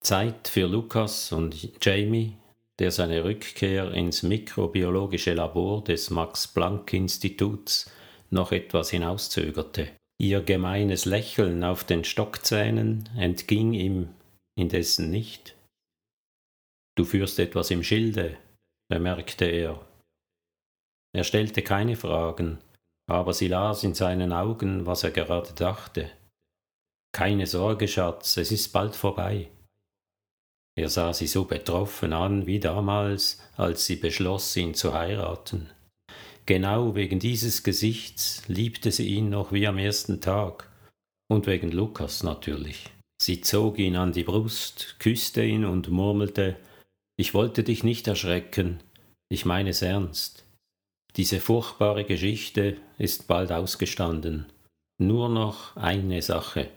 Zeit für Lukas und Jamie, der seine Rückkehr ins mikrobiologische Labor des Max Planck Instituts noch etwas hinauszögerte. Ihr gemeines Lächeln auf den Stockzähnen entging ihm indessen nicht. Du führst etwas im Schilde, bemerkte er. Er stellte keine Fragen, aber sie las in seinen Augen, was er gerade dachte. Keine Sorge, Schatz, es ist bald vorbei. Er sah sie so betroffen an wie damals, als sie beschloss, ihn zu heiraten. Genau wegen dieses Gesichts liebte sie ihn noch wie am ersten Tag, und wegen Lukas natürlich. Sie zog ihn an die Brust, küsste ihn und murmelte Ich wollte dich nicht erschrecken, ich meine es ernst. Diese furchtbare Geschichte ist bald ausgestanden. Nur noch eine Sache,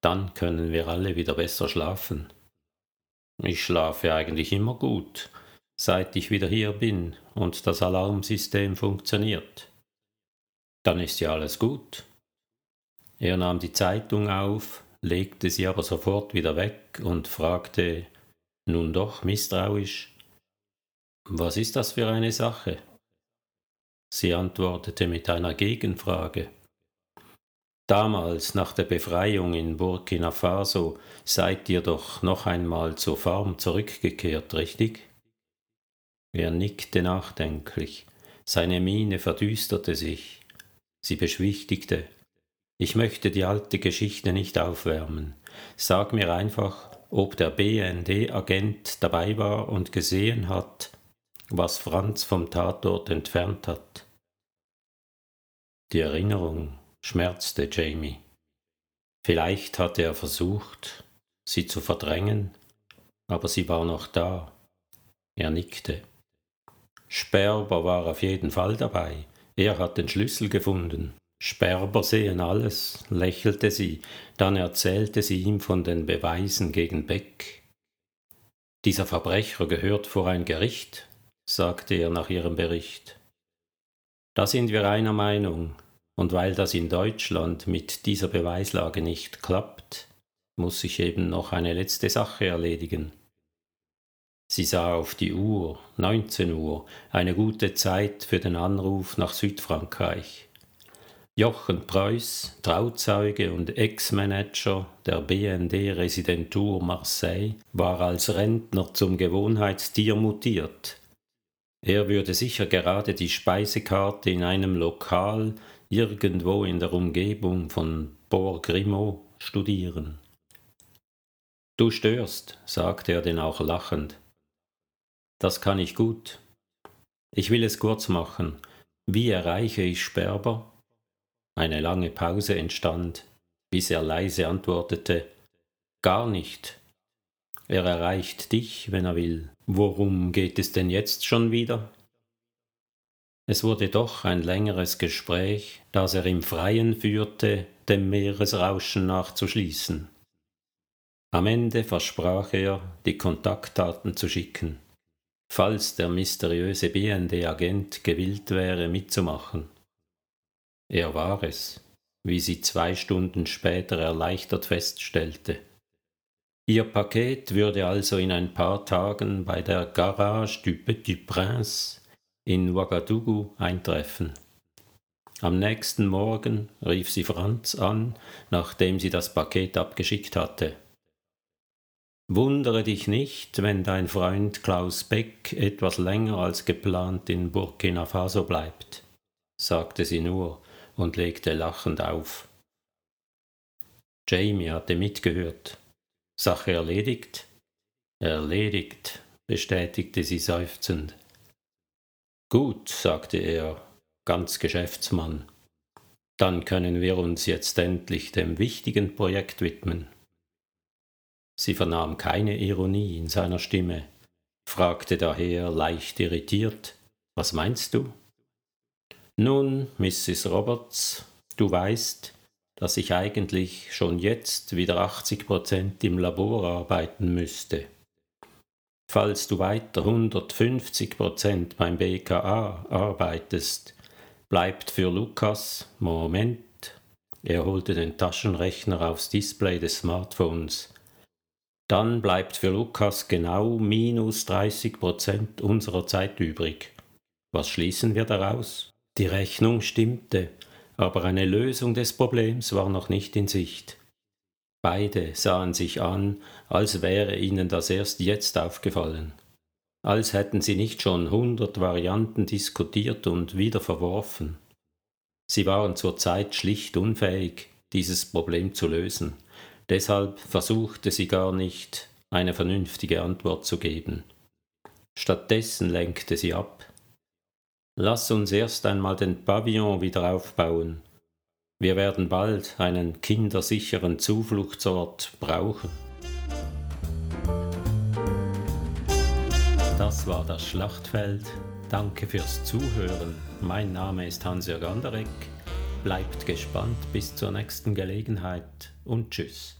dann können wir alle wieder besser schlafen. Ich schlafe eigentlich immer gut, seit ich wieder hier bin und das Alarmsystem funktioniert. Dann ist ja alles gut. Er nahm die Zeitung auf, legte sie aber sofort wieder weg und fragte nun doch misstrauisch Was ist das für eine Sache? Sie antwortete mit einer Gegenfrage. Damals nach der Befreiung in Burkina Faso seid ihr doch noch einmal zur Farm zurückgekehrt, richtig? Er nickte nachdenklich. Seine Miene verdüsterte sich. Sie beschwichtigte. Ich möchte die alte Geschichte nicht aufwärmen. Sag mir einfach, ob der BND-Agent dabei war und gesehen hat, was Franz vom Tatort entfernt hat. Die Erinnerung schmerzte Jamie. Vielleicht hatte er versucht, sie zu verdrängen, aber sie war noch da. Er nickte. Sperber war auf jeden Fall dabei. Er hat den Schlüssel gefunden. Sperber sehen alles, lächelte sie, dann erzählte sie ihm von den Beweisen gegen Beck. Dieser Verbrecher gehört vor ein Gericht, sagte er nach ihrem Bericht. Da sind wir einer Meinung, und weil das in Deutschland mit dieser Beweislage nicht klappt, muss ich eben noch eine letzte Sache erledigen. Sie sah auf die Uhr, 19 Uhr, eine gute Zeit für den Anruf nach Südfrankreich. Jochen Preuß, Trauzeuge und Ex-Manager der BND-Residentur Marseille, war als Rentner zum Gewohnheitstier mutiert. Er würde sicher gerade die Speisekarte in einem Lokal irgendwo in der Umgebung von Port Grimaud studieren. Du störst, sagte er denn auch lachend. Das kann ich gut. Ich will es kurz machen. Wie erreiche ich Sperber? Eine lange Pause entstand, bis er leise antwortete Gar nicht. Er erreicht dich, wenn er will. Worum geht es denn jetzt schon wieder? Es wurde doch ein längeres Gespräch, das er im Freien führte, dem Meeresrauschen nachzuschließen. Am Ende versprach er, die Kontaktdaten zu schicken falls der mysteriöse BND-Agent gewillt wäre, mitzumachen. Er war es, wie sie zwei Stunden später erleichtert feststellte. Ihr Paket würde also in ein paar Tagen bei der Garage du Petit Prince in Ouagadougou eintreffen. Am nächsten Morgen rief sie Franz an, nachdem sie das Paket abgeschickt hatte. Wundere dich nicht, wenn dein Freund Klaus Beck etwas länger als geplant in Burkina Faso bleibt, sagte sie nur und legte lachend auf. Jamie hatte mitgehört. Sache erledigt? Erledigt, bestätigte sie seufzend. Gut, sagte er, ganz Geschäftsmann. Dann können wir uns jetzt endlich dem wichtigen Projekt widmen. Sie vernahm keine Ironie in seiner Stimme, fragte daher leicht irritiert Was meinst du? Nun, Mrs. Roberts, du weißt, dass ich eigentlich schon jetzt wieder 80 Prozent im Labor arbeiten müsste. Falls du weiter 150 Prozent beim BKA arbeitest, bleibt für Lukas Moment. Er holte den Taschenrechner aufs Display des Smartphones dann bleibt für Lukas genau minus 30 Prozent unserer Zeit übrig. Was schließen wir daraus? Die Rechnung stimmte, aber eine Lösung des Problems war noch nicht in Sicht. Beide sahen sich an, als wäre ihnen das erst jetzt aufgefallen, als hätten sie nicht schon hundert Varianten diskutiert und wieder verworfen. Sie waren zurzeit schlicht unfähig, dieses Problem zu lösen, Deshalb versuchte sie gar nicht, eine vernünftige Antwort zu geben. Stattdessen lenkte sie ab. Lass uns erst einmal den Pavillon wieder aufbauen. Wir werden bald einen kindersicheren Zufluchtsort brauchen. Das war das Schlachtfeld Danke fürs Zuhören. Mein Name ist Hans-Jörg Anderegg. Bleibt gespannt bis zur nächsten Gelegenheit und tschüss.